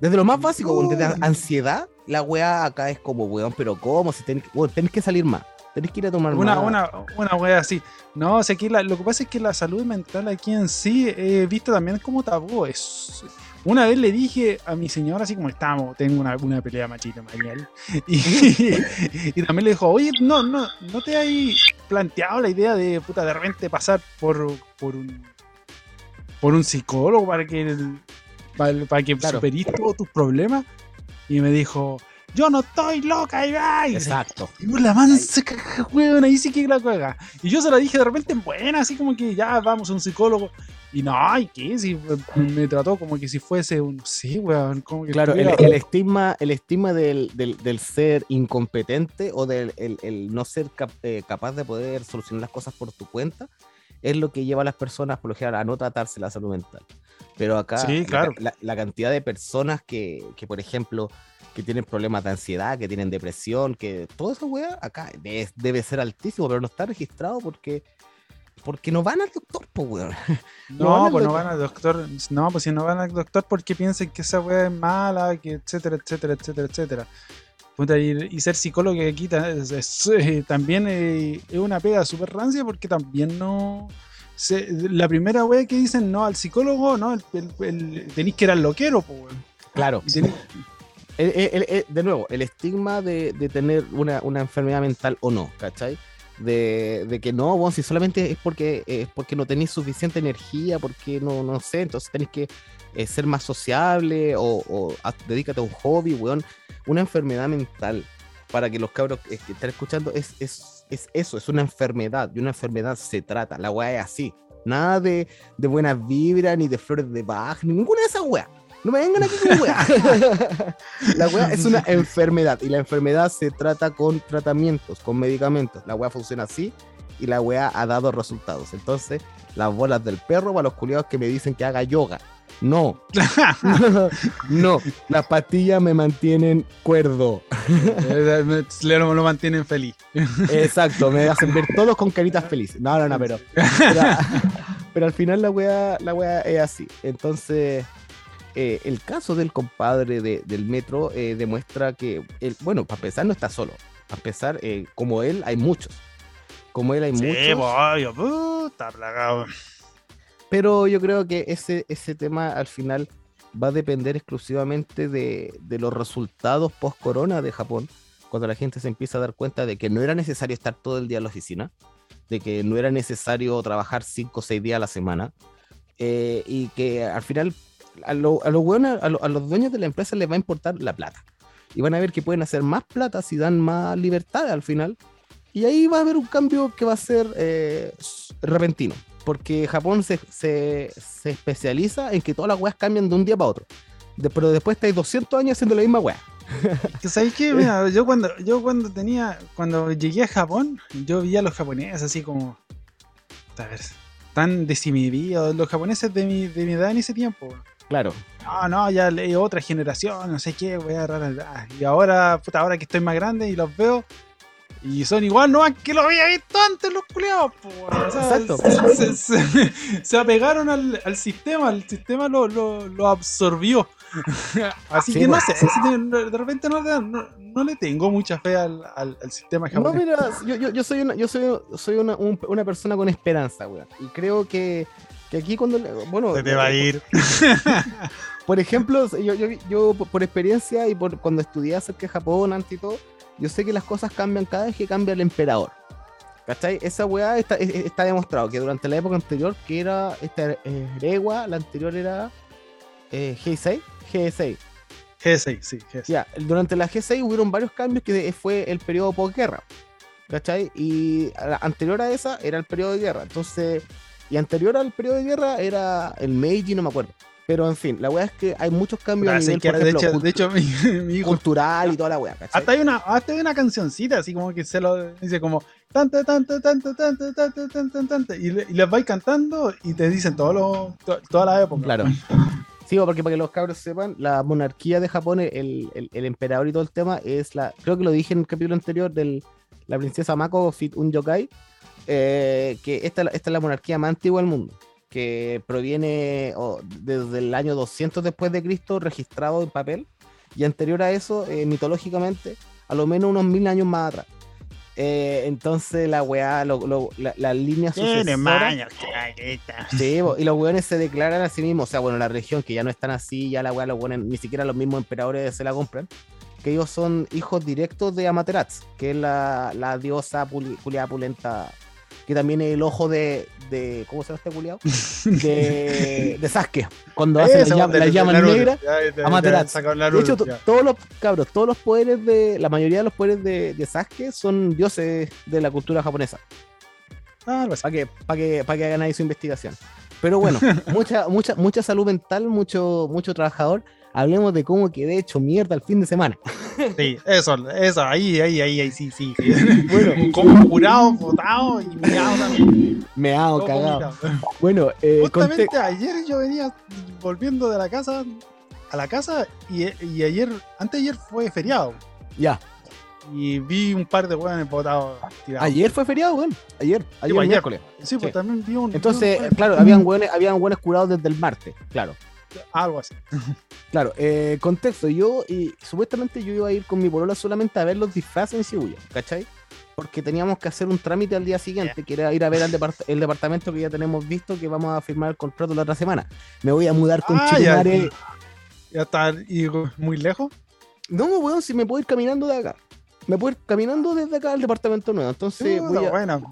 [SPEAKER 1] desde lo más básico, weón, desde ansiedad, la weá acá es como, weón, pero ¿cómo? Si tenés, que- weón, tenés que salir más, tenés que ir a tomar
[SPEAKER 2] Una,
[SPEAKER 1] más.
[SPEAKER 2] una, una wea así. No, o sea, aquí la- lo que pasa es que la salud mental aquí en sí he visto también como tabú. Es, una vez le dije a mi señora, así como estábamos, tengo una, una pelea machita, Mariel, y, <laughs> y también le dijo, oye, no, no, no te hay planteado la idea de, puta, de repente pasar por, por un por un psicólogo para que, el- para, para que
[SPEAKER 1] Claro.
[SPEAKER 2] superís todos tus problemas. Y me dijo, yo no estoy loca, Ibai.
[SPEAKER 1] Exacto.
[SPEAKER 2] Y la mansa caja, weón, ahí sí que la juega. Y yo se la dije de repente en buena, así como que ya vamos a un psicólogo. Y no, ¿y qué? Si me, me trató como que si fuese un. Sí, weón. Como que
[SPEAKER 1] Claro, el, el estigma, el estigma del, del- del ser incompetente o del el, el no ser cap- eh, capaz de poder solucionar las cosas por tu cuenta es lo que lleva a las personas, por lo general, a no tratarse la salud mental. Pero acá,
[SPEAKER 2] Sí,
[SPEAKER 1] la-
[SPEAKER 2] claro.
[SPEAKER 1] la, la cantidad de personas que, que, por ejemplo, que tienen problemas de ansiedad, que tienen depresión, que todo eso, weá, acá debe, debe ser altísimo, pero no está registrado porque, porque no van al doctor, pues, weón. <laughs> no
[SPEAKER 2] No, pues no van al doctor. No, pues si no van al doctor porque piensan que esa weá es mala, que etcétera, etcétera, etcétera, etcétera. Puta, y, y ser psicólogo aquí es- es, eh, también eh, es una pega súper rancia porque también no. se- la primera wea que dicen no al psicólogo, no, el, el- el- tenéis que ir al loquero, pues, weón.
[SPEAKER 1] Claro. El- el- el- de nuevo, el estigma de, tener una, enfermedad mental o no, ¿cachai? De, de que no, si solamente es porque, es porque no tenéis suficiente energía, porque no, no sé, entonces tenéis que eh, ser más sociable o, o dedícate a un hobby, weón. Una enfermedad mental, para que los cabros eh, que están escuchando, es, es, es eso, es una enfermedad, y una enfermedad se trata, la weá es así. Nada de, de buenas vibras, ni de flores de Bach, ni ninguna de esas weas. No me vengan aquí con weá. <laughs> la weá es una enfermedad y la enfermedad se trata con tratamientos, con medicamentos. La weá funciona así y la weá ha dado resultados. Entonces, las bolas del perro para los culiados que me dicen que haga yoga. No, <laughs> <laughs> no, las pastillas me mantienen cuerdo.
[SPEAKER 2] Eh, me- le- lo, lo mantienen feliz.
[SPEAKER 1] Exacto, me hacen ver todos con caritas felices. No, no, no, pero, pero, pero al final la weá, la weá es así. Entonces, eh, el caso del compadre de- del metro eh, demuestra que, él, bueno, para empezar no está solo. Para empezar, eh, como él hay muchos. Como él hay
[SPEAKER 2] Sí,
[SPEAKER 1] muchos.
[SPEAKER 2] bollo, puta plagado.
[SPEAKER 1] Pero yo creo que ese, ese tema al final va a depender exclusivamente de, de los resultados post-corona de Japón, cuando la gente se empieza a dar cuenta de que no era necesario estar todo el día en la oficina, de que no era necesario trabajar 5 o 6 días a la semana, eh, y que al final a, lo- a los hueones- a, lo- a los dueños de la empresa les va a importar la plata. Y van a ver que pueden hacer más plata si dan más libertad al final. Y ahí va a haber un cambio que va a ser eh, repentino. Porque Japón se, se- se especializa en que todas las weas cambian de un día para otro. De- pero después estáis 200 años haciendo la misma wea. <laughs>
[SPEAKER 2] Sabéis qué, mira, <laughs> yo cuando, yo cuando tenía, cuando llegué a Japón, yo vi a los japoneses así como, a ver, tan desinhibidos, los japoneses de mi, de mi edad en ese tiempo.
[SPEAKER 1] Claro.
[SPEAKER 2] No, no, ya leí otra generación, no sé qué, voy a rara. Y ahora, puta, ahora que estoy más grande y los veo, y son igual, no, que lo había visto antes los culiados. O sea,
[SPEAKER 1] Exacto.
[SPEAKER 2] Se, se- se- <laughs> se apegaron al, al sistema, el sistema lo, lo, lo absorbió. <laughs> Así
[SPEAKER 1] Sí,
[SPEAKER 2] que no sé, de repente no, le- no, no le tengo mucha fe al, al, al sistema
[SPEAKER 1] No,
[SPEAKER 2] japonés.
[SPEAKER 1] mira, yo, yo, yo soy, una, yo soy, soy una, un- una persona con esperanza, weón. Y creo que, que aquí cuando... Bueno,
[SPEAKER 2] Se te va a
[SPEAKER 1] eh,
[SPEAKER 2] ir. <laughs>
[SPEAKER 1] Por ejemplo, yo, yo, yo por- experiencia y por cuando estudié acerca de Japón antes y todo, yo sé que las cosas cambian cada vez que cambia el emperador. ¿Cachai? Esa weá está, es- es- está demostrado que durante la época anterior, que era esta eh, Erewa, la anterior era eh, Heisei, G6.
[SPEAKER 2] G6, sí, G6.
[SPEAKER 1] Ya, durante la G6 hubieron varios cambios que fue el periodo posguerra. ¿Cachai? Y a la- anterior a esa era el periodo de guerra. Entonces, y anterior al periodo de guerra era el Meiji, no me acuerdo. Pero en fin, la weá es que hay muchos cambios a
[SPEAKER 2] Puta, sí
[SPEAKER 1] nivel,
[SPEAKER 2] que-
[SPEAKER 1] por
[SPEAKER 2] de,
[SPEAKER 1] ejemplo,
[SPEAKER 2] hecho,
[SPEAKER 1] cult-
[SPEAKER 2] de hecho, mi, <laughs> mi hijo
[SPEAKER 1] cultural y toda la weá.
[SPEAKER 2] Hasta hay una, hasta hay una cancioncita así como que se lo dice como tanto, tanto, tanto, tanto, tanto, tanto, tanto, y, le- y les vais cantando y te dicen todos los, to- toda la época.
[SPEAKER 1] Claro. <laughs> Sí, porque para que los cabros sepan, la monarquía de Japón, el, el- el emperador y todo el tema, es la. Creo que lo dije en el capítulo anterior de la princesa Mako Fit un yokai. Eh, que esta, esta es la monarquía más antigua del mundo. Que proviene oh, desde el año 200 después de Cristo, registrado en papel. Y anterior a eso, eh, mitológicamente, a lo menos unos mil años más atrás. Eh, entonces la weá, lo- lo- la, la línea
[SPEAKER 2] maña, clarita.
[SPEAKER 1] Sí, y los weones se declaran a sí mismos, o sea, bueno, la región que ya no están así, ya la weá, los weones, ni siquiera los mismos emperadores se la compran, que ellos son hijos directos de Amaterasu, que es la, la diosa puli- culiada pulenta, que también es el ojo de, de ¿cómo se llama este culiado? <laughs> De, de Sasuke, cuando hacen
[SPEAKER 2] Ese
[SPEAKER 1] la, llama negra.
[SPEAKER 2] Sacaron
[SPEAKER 1] De hecho, todos los cabros, todos los poderes de, la mayoría de los poderes de, de Sasuke son dioses de la cultura japonesa.
[SPEAKER 2] Ah, así.
[SPEAKER 1] para que, para que, para que hagan ahí su investigación. Pero bueno, <laughs> mucha, mucha, mucha salud mental, mucho, mucho trabajador. Hablemos de cómo quedé hecho mierda el fin de semana.
[SPEAKER 2] Sí, eso, eso, ahí, ahí, ahí, ahí, sí, sí. <laughs>
[SPEAKER 1] Bueno,
[SPEAKER 2] como curado, botado y mirado también.
[SPEAKER 1] me hago
[SPEAKER 2] Todo
[SPEAKER 1] cagado. Bueno, eh,
[SPEAKER 2] Justamente ayer yo venía volviendo de la casa a la casa y, y ayer, antes de ayer fue feriado.
[SPEAKER 1] ya.
[SPEAKER 2] Y vi un par de hueones botados tirados.
[SPEAKER 1] Ayer fue feriado, weón. Ayer, ayer,
[SPEAKER 2] pues, ayer.
[SPEAKER 1] miércoles.
[SPEAKER 2] Sí, pues
[SPEAKER 1] sí.
[SPEAKER 2] también vi un.
[SPEAKER 1] Entonces,
[SPEAKER 2] vi un-
[SPEAKER 1] claro, habían hueones, habían hueones curados desde el martes, claro.
[SPEAKER 2] Algo así.
[SPEAKER 1] Claro, eh, contexto, yo y supuestamente yo iba a ir con mi polola solamente a ver los disfraces en Shibuya, ¿cachai? Porque teníamos que hacer un trámite al día siguiente, que era ir a ver al depart- el departamento que ya tenemos visto, que vamos a firmar el contrato la otra semana. Me voy a mudar con
[SPEAKER 2] Ah, ya. Ya está y muy lejos.
[SPEAKER 1] No, weón, si me puedo ir caminando de acá. Me puedo ir caminando desde acá al departamento nuevo. Entonces
[SPEAKER 2] Sí,
[SPEAKER 1] voy a...
[SPEAKER 2] bueno.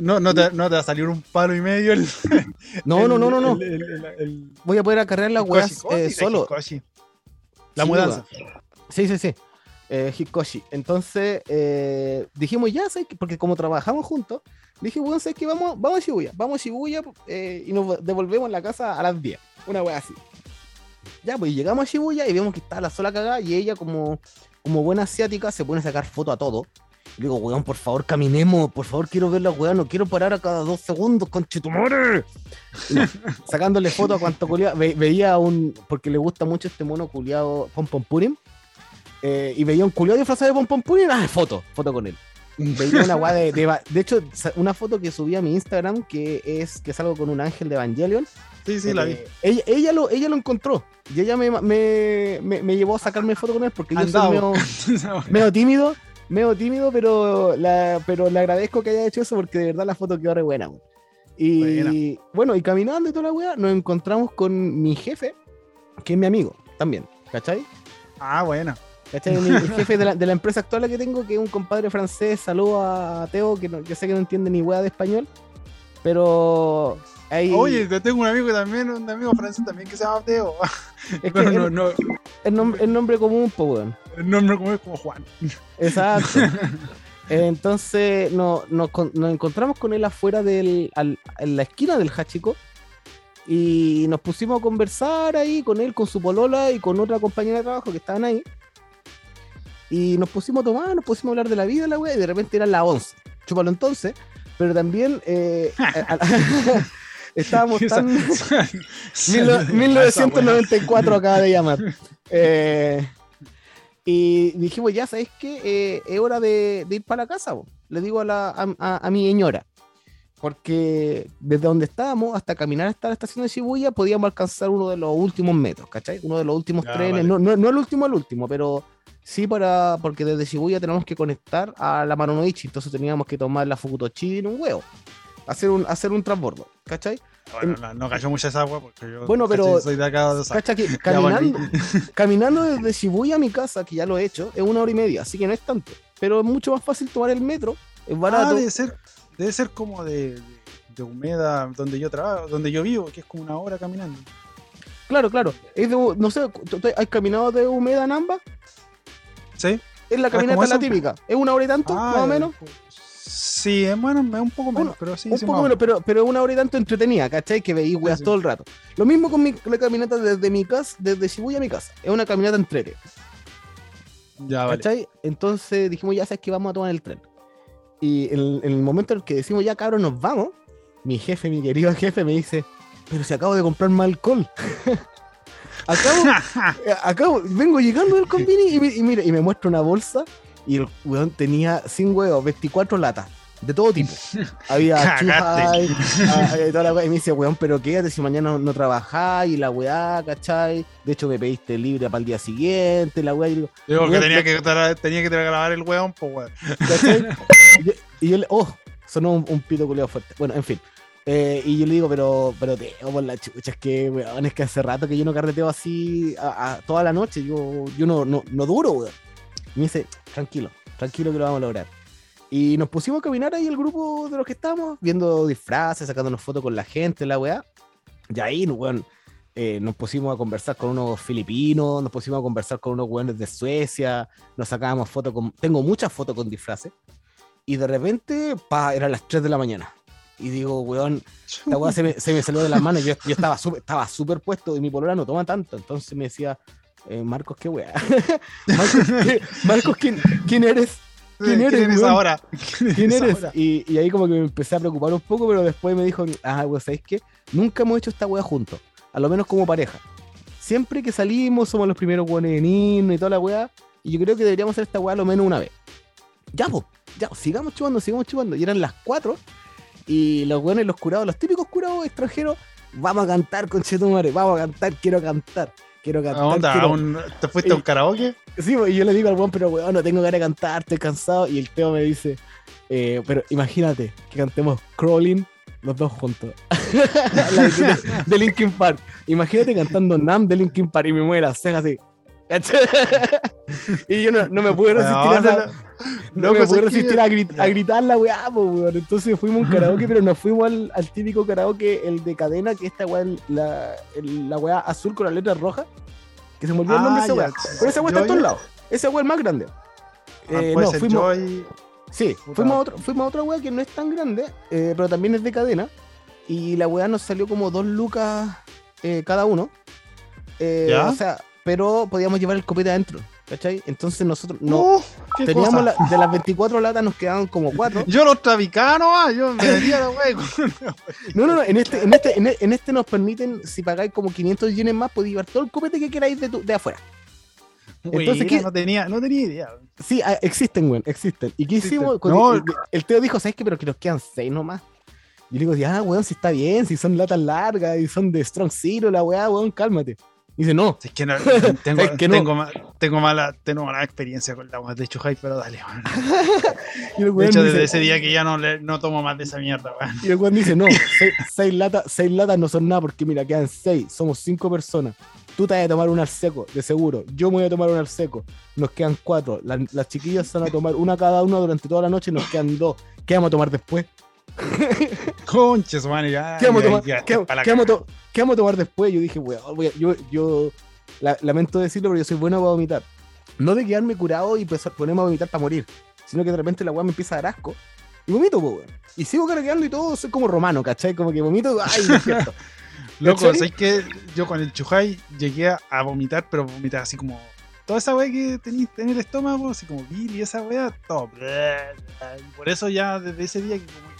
[SPEAKER 2] No, no, te, no te va a salir un palo y medio el. <laughs>
[SPEAKER 1] No, no, no, no, no.
[SPEAKER 2] el-
[SPEAKER 1] Voy a poder acarrear las weas eh, solo.
[SPEAKER 2] La mudanza.
[SPEAKER 1] Sí, sí, sí. Eh, Hikoshi. Entonces eh, dijimos ya, ¿sabes porque como trabajamos juntos, dije, bueno, ¿sabes qué? Vamos, vamos a Shibuya, vamos a Shibuya eh, y nos devolvemos la casa a las 10. Una wea así. Ya, pues llegamos a Shibuya y vemos que está la sola cagada y ella como, como buena asiática se pone a sacar foto a todo. Digo, weón, por favor, caminemos, por favor, quiero ver la weá, no quiero parar a cada dos segundos, con chitumore. <laughs> sacándole foto a cuanto culiado. veía un, porque le gusta mucho este mono culiado Pom Pom Purim. eh, y veía un culiado disfrazado de Pom Pom Purim, ah, foto, foto con él. Veía una weá de, de, de hecho, una foto que subí a mi Instagram que es que salgo con un ángel de Evangelion.
[SPEAKER 2] Sí, sí, la vi.
[SPEAKER 1] Eh, Ella, ella, lo, ella lo encontró y ella me, me, me, me llevó a sacarme foto con él porque yo
[SPEAKER 2] Andado.
[SPEAKER 1] soy medio, <laughs> medio tímido, medio tímido, pero, la, pero le agradezco que haya hecho eso porque de verdad la foto quedó re buena. Y
[SPEAKER 2] Buena.
[SPEAKER 1] bueno, y caminando y toda la weá, nos encontramos con mi jefe, que es mi amigo también, ¿cachai?
[SPEAKER 2] Ah, bueno.
[SPEAKER 1] ¿Cachai? El jefe de la, de la empresa actual que tengo, que es un compadre francés, saludo a Teo, que no, yo sé que no entiende ni weá de español, pero ahí...
[SPEAKER 2] Oye, yo tengo un amigo también, un amigo francés también que se llama Teo. <laughs>
[SPEAKER 1] es que
[SPEAKER 2] no,
[SPEAKER 1] el,
[SPEAKER 2] no,
[SPEAKER 1] el nombre, el nombre común, pues weón.
[SPEAKER 2] el nombre como es como Juan.
[SPEAKER 1] Exacto. <laughs> Entonces no- nos, con- nos encontramos con él afuera del, al- en la esquina del Hachiko y nos pusimos a conversar ahí con él, con su polola y con otra compañera de trabajo que estaban ahí. Y nos pusimos a tomar, nos pusimos a hablar de la vida, la wea, y de repente eran las 11. Chúpalo entonces, pero también eh, <laughs> a- a- estábamos <laughs> tan... <laughs>
[SPEAKER 2] esa-
[SPEAKER 1] Mil-
[SPEAKER 2] esa
[SPEAKER 1] 1994 acaba de llamar. <laughs> Eh, y dijimos, ya sabes que es hora de, de ir para la casa. bo". Le digo a, la, a, a- a mi señora. Porque desde donde estábamos hasta caminar hasta la estación de Shibuya podíamos alcanzar uno de los últimos metros, ¿cachai? Uno de los últimos
[SPEAKER 2] Ya,
[SPEAKER 1] trenes,
[SPEAKER 2] vale.
[SPEAKER 1] no, no, no el último, el último, pero sí para, porque desde Shibuya tenemos que conectar a la Maronoichi, entonces teníamos que tomar la Fukutochi en un huevo, hacer un, hacer un transbordo, ¿cachai?
[SPEAKER 2] Bueno, no, no cayó mucha esa agua porque yo
[SPEAKER 1] Bueno, pero-
[SPEAKER 2] soy de acá de.
[SPEAKER 1] Cacha que caminando, <laughs> caminando desde Shibuya a mi casa, que ya lo he hecho, es una hora y media, así que no es tanto. Pero es mucho más fácil tomar el metro, es
[SPEAKER 2] Ah,
[SPEAKER 1] barato.
[SPEAKER 2] debe ser, debe ser como de, de, de Humeda, donde yo trabajo, donde yo vivo, que es como una hora caminando.
[SPEAKER 1] Claro, claro. Es de, no sé, ¿tú- tú ¿has caminado de Humeda a Namba?
[SPEAKER 2] ¿Sí?
[SPEAKER 1] Es la
[SPEAKER 2] Ah,
[SPEAKER 1] caminata
[SPEAKER 2] ¿cómo
[SPEAKER 1] la típica. Es una hora y tanto,
[SPEAKER 2] Ah,
[SPEAKER 1] más o menos.
[SPEAKER 2] pues, Sí, es bueno, es un poco menos, pero sí.
[SPEAKER 1] un
[SPEAKER 2] sí,
[SPEAKER 1] poco menos, pero, pero una hora y tanto entretenida, ¿cachai? Que veí weas
[SPEAKER 2] sí.
[SPEAKER 1] todo el rato. Lo mismo con mi, la caminata desde mi casa, desde Shibuya a mi casa. Es una caminata en tren,
[SPEAKER 2] Ya, vale.
[SPEAKER 1] ¿cachai? Entonces dijimos, ya sabes que vamos a tomar el tren. Y en, en el momento en el que decimos, ya cabrón, nos vamos, mi jefe, mi querido <laughs> jefe, me dice, pero si acabo de comprar más alcohol. <laughs> acabo, <laughs> eh, acabo, vengo llegando del convini y, y mira, y me muestra una bolsa y el weón tenía sin huevos 24 latas. De todo tipo. <laughs> Había chuhai, ah, eh, toda la wea, y me dice, weón, pero quédate si mañana no, no trabajáis, y la weá, ¿cachai? De hecho, me pediste libre para el día siguiente, la weá, y digo,
[SPEAKER 2] Digo que
[SPEAKER 1] Weón,
[SPEAKER 2] tenía
[SPEAKER 1] yo-
[SPEAKER 2] que, tra- tenía que grabar el weón, pues weón.
[SPEAKER 1] ¿cachai? <laughs> y, yo, y yo le, oh, sonó un, un pito culiado fuerte. Bueno, en fin. Eh, y yo le digo, pero, pero te por la chucha, es que, weón, es que hace rato que yo no carreteo así a, a- toda la noche, yo, yo no, no, no duro, weón. Y me dice, tranquilo, tranquilo que lo vamos a lograr. Y nos pusimos a caminar ahí el grupo de los que estábamos, viendo disfraces, sacándonos fotos con la gente, la weá. Y ahí, weón, eh, nos pusimos a conversar con unos filipinos, nos pusimos a conversar con unos weones de Suecia, nos sacábamos fotos con. Tengo muchas fotos con disfraces. Y de repente, pa, eran las 3 de la mañana. Y digo, weón, la weá se me, se me salió de las manos. Yo, yo estaba súper estaba súper puesto y mi polora no toma tanto. Entonces me decía, eh, Marcos, qué weá. <laughs> Marcos, ¿qué- Marcos, ¿quién, quién eres? ¿Quién eres, weón?
[SPEAKER 2] ahora? <laughs>
[SPEAKER 1] ¿Quién eres?
[SPEAKER 2] ahora?
[SPEAKER 1] Y, y ahí como que me empecé a preocupar un poco, pero después me dijo, ah, pues, ¿sabéis qué? Nunca hemos hecho esta weá juntos, a lo menos como pareja. Siempre que salimos somos los primeros weones en irnos y toda la weá, y yo creo que deberíamos hacer esta weá a lo menos una vez. Ya, pues, ya, sigamos chupando, sigamos chupando. Y eran las 4, y los weones, los curados, los típicos curados extranjeros, vamos a cantar, conchetumare, vamos a cantar, quiero cantar, quiero cantar.
[SPEAKER 2] ¿A onda?
[SPEAKER 1] quiero-
[SPEAKER 2] ¿A un- ¿Te fuiste a un karaoke?
[SPEAKER 1] Sí, pues, y yo le digo al weón, pero weón, no tengo ganas de cantar, estoy cansado. Y el Teo me dice, eh, pero imagínate que cantemos Crawling los dos juntos. <laughs> De, de Linkin Park. Imagínate cantando Nam de Linkin Park y me mueve las cejas así. <laughs> Y yo no, no me pude resistir, a,
[SPEAKER 2] Ahora,
[SPEAKER 1] esa- no me pude resistir a, grit- a gritar la weá, weón. Entonces fuimos a un karaoke, <laughs> pero nos fuimos al, al típico karaoke, el de cadena, que esta weá, la, la weá azul con las letras rojas. Que se me olvidó el nombre de
[SPEAKER 2] Ah,
[SPEAKER 1] esa weá. Pero esa weá está en todos lados. Ese weá es más grande.
[SPEAKER 2] Ah,
[SPEAKER 1] Eh, no, fuimos,
[SPEAKER 2] Joy.
[SPEAKER 1] sí,
[SPEAKER 2] puta.
[SPEAKER 1] fuimos a, otro, fuimos a otra weá que no es tan grande, eh, pero también es de cadena. Y la weá nos salió como dos lucas eh, cada uno. Eh,
[SPEAKER 2] ¿Ya?
[SPEAKER 1] O sea, pero podíamos llevar el copete adentro. ¿Cachai? Entonces nosotros no.
[SPEAKER 2] Qué
[SPEAKER 1] teníamos la- de las 24 latas nos quedaban como 4.
[SPEAKER 2] Yo los trabicaba nomás, yo me metía la wey.
[SPEAKER 1] No, no, no, en este, en este, en en este nos permiten, si pagáis como 500 yenes más, podéis llevar todo el copete que queráis de, tu- de afuera. Entonces, ¿qué-
[SPEAKER 2] no tenía, no tenía idea.
[SPEAKER 1] Sí, ah, existen, güey, existen. ¿Y qué
[SPEAKER 2] Existen.
[SPEAKER 1] hicimos?
[SPEAKER 2] No.
[SPEAKER 1] el, el Teo dijo, ¿sabes qué? Pero que nos quedan seis nomás. Y le digo, ya, weón, si está bien, si son latas largas y son de Strong Zero, la weá, weón, cálmate. Dice, no.
[SPEAKER 2] Es que no, <laughs> tengo,
[SPEAKER 1] Es que no.
[SPEAKER 2] tengo, ma- tengo mala, tengo mala experiencia con la agua de Chuhai, pero dale, <laughs> weón. De hecho,
[SPEAKER 1] dice,
[SPEAKER 2] desde ese día que ya no, le, no tomo más de esa mierda, weón.
[SPEAKER 1] y el weón dice, no, <laughs> seis, seis latas, seis latas no son nada porque mira, quedan seis, somos cinco personas. Tú te vas a tomar una al seco, de seguro. Yo me voy a tomar una al seco. Nos quedan cuatro. Las, las chiquillas se van a tomar una cada una durante toda la noche y nos quedan dos. ¿Qué vamos a tomar después?
[SPEAKER 2] Conches, man, ya.
[SPEAKER 1] ¿Qué vamos a tomar,
[SPEAKER 2] ya-
[SPEAKER 1] qué-
[SPEAKER 2] la
[SPEAKER 1] qué vamos a qué vamos a tomar después? Yo dije, weón, a- yo, yo la- lamento decirlo, pero yo soy bueno para vomitar. No de quedarme curado y ponerme a vomitar para morir, sino que de repente la weá me empieza a dar asco y vomito, weón. Y sigo cargando y todo, soy como romano, ¿cachai? Como que vomito, ay, despierto. <laughs>
[SPEAKER 2] Loco. ¿sabes que Yo con el Chuhai llegué a- vomitar, pero vomitar así como. Toda esa weá que tenéis en el estómago, así como Bill y esa weá, todo. Y por eso ya desde ese día que como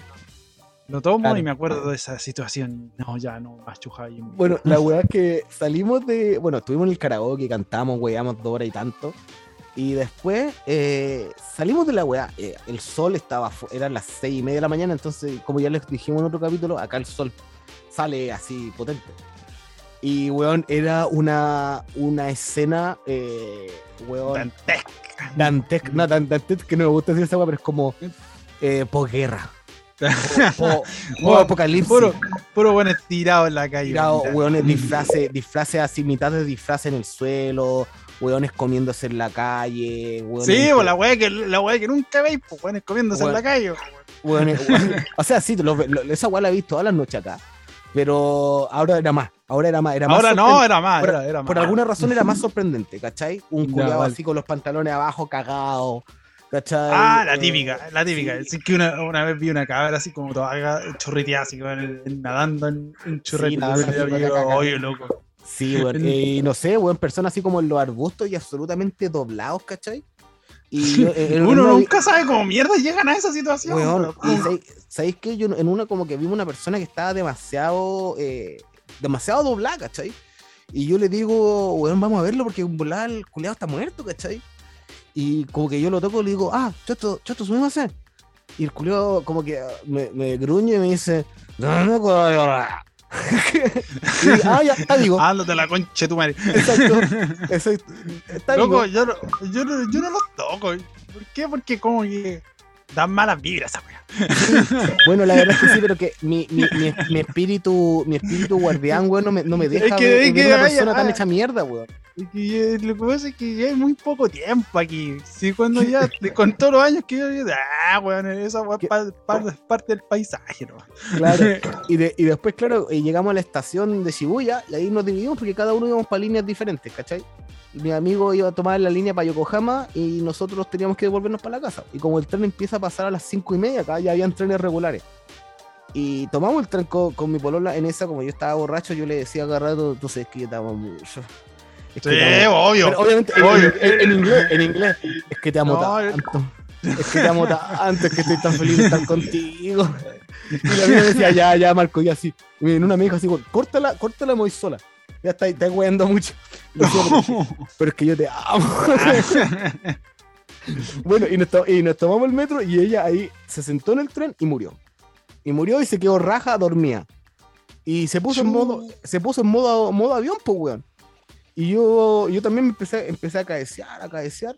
[SPEAKER 2] lo tomo
[SPEAKER 1] Claro.
[SPEAKER 2] y me acuerdo de esa situación. No, ya no, más Chuhai.
[SPEAKER 1] Bueno, la weá es <laughs> que salimos de. Bueno, estuvimos en el karaoke, cantamos, weamos dos horas y tanto. Y después eh, salimos de la weá. eh, el sol estaba. Eran las seis y media de la mañana. Entonces, como ya les dijimos en otro capítulo, acá el sol sale así potente. Y weón, era una, una escena. Eh, weón.
[SPEAKER 2] Dantesca.
[SPEAKER 1] Dantesca. No, dantesca que no me gusta decir esa weá, pero es como. Eh, posguerra. Po- <laughs> apocalipsis.
[SPEAKER 2] Puro, puro estirado en la calle.
[SPEAKER 1] tirado,
[SPEAKER 2] vomitando.
[SPEAKER 1] weones disfraces, disfraces así, mitad de disfraces en el suelo, weones comiéndose en la calle,
[SPEAKER 2] Sí, pues la weá que, la que nunca veis, pues weones comiéndose en la calle.
[SPEAKER 1] weones- <laughs> weones- o sea, sí, lo- lo- esa weá la he visto todas las noches acá, pero ahora era más, ahora era más, era más
[SPEAKER 2] Ahora no, era más,
[SPEAKER 1] por,
[SPEAKER 2] era, era
[SPEAKER 1] por
[SPEAKER 2] más.
[SPEAKER 1] alguna razón era más <laughs> sorprendente, ¿cachai? Un
[SPEAKER 2] vale.
[SPEAKER 1] así con los pantalones abajo cagados, ¿Cachai?
[SPEAKER 2] Ah, la
[SPEAKER 1] Eh,
[SPEAKER 2] típica, la típica.
[SPEAKER 1] sí.
[SPEAKER 2] Es que una, una vez vi una cabra así como toda chorreteada, así van nadando en un
[SPEAKER 1] caca.
[SPEAKER 2] Oye, loco.
[SPEAKER 1] Sí.
[SPEAKER 2] En-
[SPEAKER 1] eh, Y no sé, weón, personas así como en los arbustos y absolutamente doblados, ¿cachai? Y yo, eh, en- en
[SPEAKER 2] Uno
[SPEAKER 1] una
[SPEAKER 2] nunca sabe cómo mierda llegan a esa situación.
[SPEAKER 1] Weón, sabéis- ¿sabéis que yo en una como que vimos una persona que estaba demasiado, eh, demasiado doblada, ¿cachai? Y yo le digo, weón, vamos a verlo porque un volar el culeado está muerto, ¿cachai? Y como que yo lo toco y le digo, ah, choto, choto, subimos a hacer. Y el culeado como que ah, me, me gruñe y me dice, no, no puedo llorar". <laughs> y, ah, ya, está digo.
[SPEAKER 2] Ándate la concha tu madre.
[SPEAKER 1] Exacto, <laughs> exacto. Está
[SPEAKER 2] Loco, yo no, yo, no, yo no los toco. ¿Por qué? Porque como que dan malas vibras esa wea. <laughs>
[SPEAKER 1] Bueno, la verdad es que sí, pero que mi, mi, mi, mi espíritu, mi espíritu guardián, weón, no me, no me deja
[SPEAKER 2] Es que-
[SPEAKER 1] ver,
[SPEAKER 2] es
[SPEAKER 1] ver
[SPEAKER 2] que
[SPEAKER 1] una persona tan hecha mierda, weón.
[SPEAKER 2] Y que, eh, lo que pasa es que ya hay muy poco tiempo aquí. Sí, cuando ya, con todos los años que yo, yo- ah, weón, esa weá es pa- pa- parte del paisaje, ¿no?
[SPEAKER 1] Claro. <laughs> Y, de- y después, claro, eh, llegamos a la estación de Shibuya y ahí nos dividimos porque cada uno íbamos para líneas diferentes, ¿cachai? Mi amigo iba a tomar la línea para Yokohama y nosotros teníamos que devolvernos para la casa. Y como el tren empieza a pasar a las cinco y media, acá ya habían trenes regulares. Y tomamos el tren con, con mi polola en esa, como yo estaba borracho, yo le decía agarrado, tú sabes que amo mucho. Es que
[SPEAKER 2] Sí,
[SPEAKER 1] te amo".
[SPEAKER 2] obvio.
[SPEAKER 1] Pero obviamente en,
[SPEAKER 2] Obvio.
[SPEAKER 1] en- en inglés, en inglés, es que te amo
[SPEAKER 2] No,
[SPEAKER 1] tanto. Es que te amo tanto, es que estoy tan feliz de estar contigo. Y la me decía, ya, ya, Marco, ya así. Y en una me dijo así, córtala, córtala, muy sola. Ya está, está weando mucho. Decía, <laughs> pero, es que yo te amo. <laughs> bueno, y nos, to- y nos tomamos el metro y ella ahí se sentó en el tren y murió. Y murió y se quedó raja, dormía. Y se puso en modo, se puso en modo, modo avión, pues, weón. Y yo, yo también me empecé, empecé a cabecear, a cabecear.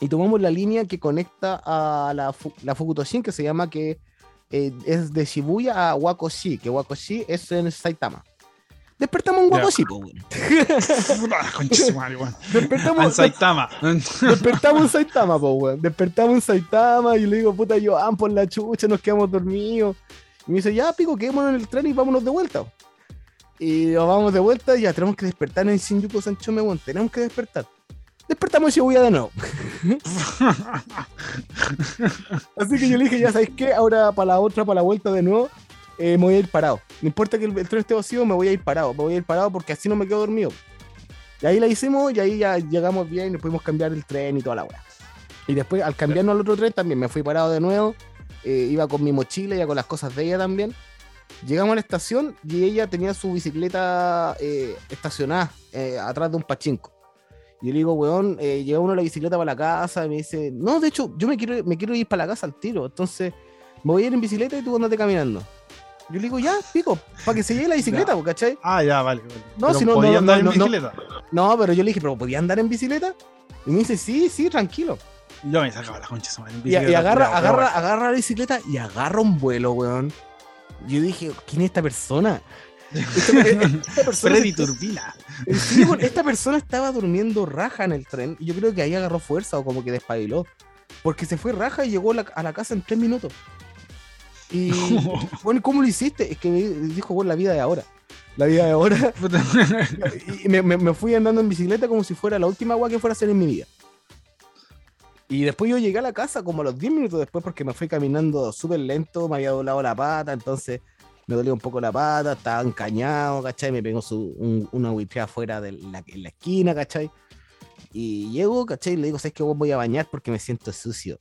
[SPEAKER 1] Y tomamos la línea que conecta a la, la Fukutoshin, que se llama que eh, es de Shibuya a Wakoshi, que Wakoshi es en Saitama. Despertamos en
[SPEAKER 2] Ya.
[SPEAKER 1] Wakoshi, <laughs> pues, weón. Despertamos,
[SPEAKER 2] En Saitama. <laughs>
[SPEAKER 1] despertamos en Saitama, po, weón. Despertamos en Saitama y le digo, puta, yo, ah, por la chucha, nos quedamos dormidos. Y me dice, ya, pico, quedémonos en el tren y vámonos de vuelta. Y nos vamos de vuelta y ya tenemos que despertar en Shinjuku Sanchome, weón. Tenemos que despertar. Despertamos en Shibuya de nuevo. <laughs> Así que yo le dije, ya sabéis qué, ahora para la otra, para la vuelta de nuevo, eh, me voy a ir parado. No importa que el, el tren esté vacío, me voy a ir parado. Me voy a ir parado porque así no me quedo dormido. Y ahí la hicimos y ahí ya llegamos bien y nos pudimos cambiar el tren y toda la weá. Y después, al cambiarnos al otro tren, también me fui parado de nuevo. eh, iba con mi mochila, iba con las cosas de ella también. Llegamos a la estación y ella tenía su bicicleta eh, estacionada eh, atrás de un pachinko. Y yo le digo, weón, eh, lleva uno la bicicleta para la casa. Y me dice, no, de hecho, yo me quiero, me quiero ir para la casa al tiro. Entonces, me voy a ir en bicicleta y tú andate caminando. Yo le digo, ya, pico, para que se lleve la bicicleta, ¿cachai?
[SPEAKER 2] Ah, ya, vale. vale.
[SPEAKER 1] No,
[SPEAKER 2] Pero
[SPEAKER 1] si no-
[SPEAKER 2] podía
[SPEAKER 1] no,
[SPEAKER 2] andar
[SPEAKER 1] no,
[SPEAKER 2] en bicicleta.
[SPEAKER 1] No, pero yo le dije, ¿pero podía andar en bicicleta? Y me dice, sí, sí, tranquilo.
[SPEAKER 2] Yo me sacaba la concha en
[SPEAKER 1] Y, y
[SPEAKER 2] bicicleta,
[SPEAKER 1] agarra, agarra,
[SPEAKER 2] bueno.
[SPEAKER 1] agarra la bicicleta y agarra un vuelo, weón. Yo dije, ¿quién es esta persona? Esta, <laughs> esta persona
[SPEAKER 2] Freddy Turbina.
[SPEAKER 1] Sí, weón, esta persona estaba durmiendo raja en el tren y yo creo que ahí agarró fuerza o como que despabiló. Porque se fue raja y llegó a la, a la casa en tres minutos. Y, <laughs> bueno, ¿cómo lo hiciste? Es que me dijo, bueno, la vida de ahora. La vida de ahora. <laughs> <laughs> Y me, me- me fui andando en bicicleta como si fuera la última agua que fuera a hacer en mi vida. Y después yo llegué a la casa como a los 10 minutos después porque me fui caminando súper lento, me había doblado la pata, entonces me dolía un poco la pata, estaba encañado, ¿cachai? Me pegó su, un- una huitea afuera de la, en la esquina, ¿cachai? Y llego, ¿cachai? Y le digo, ¿sabes qué? Voy a bañar porque me siento sucio.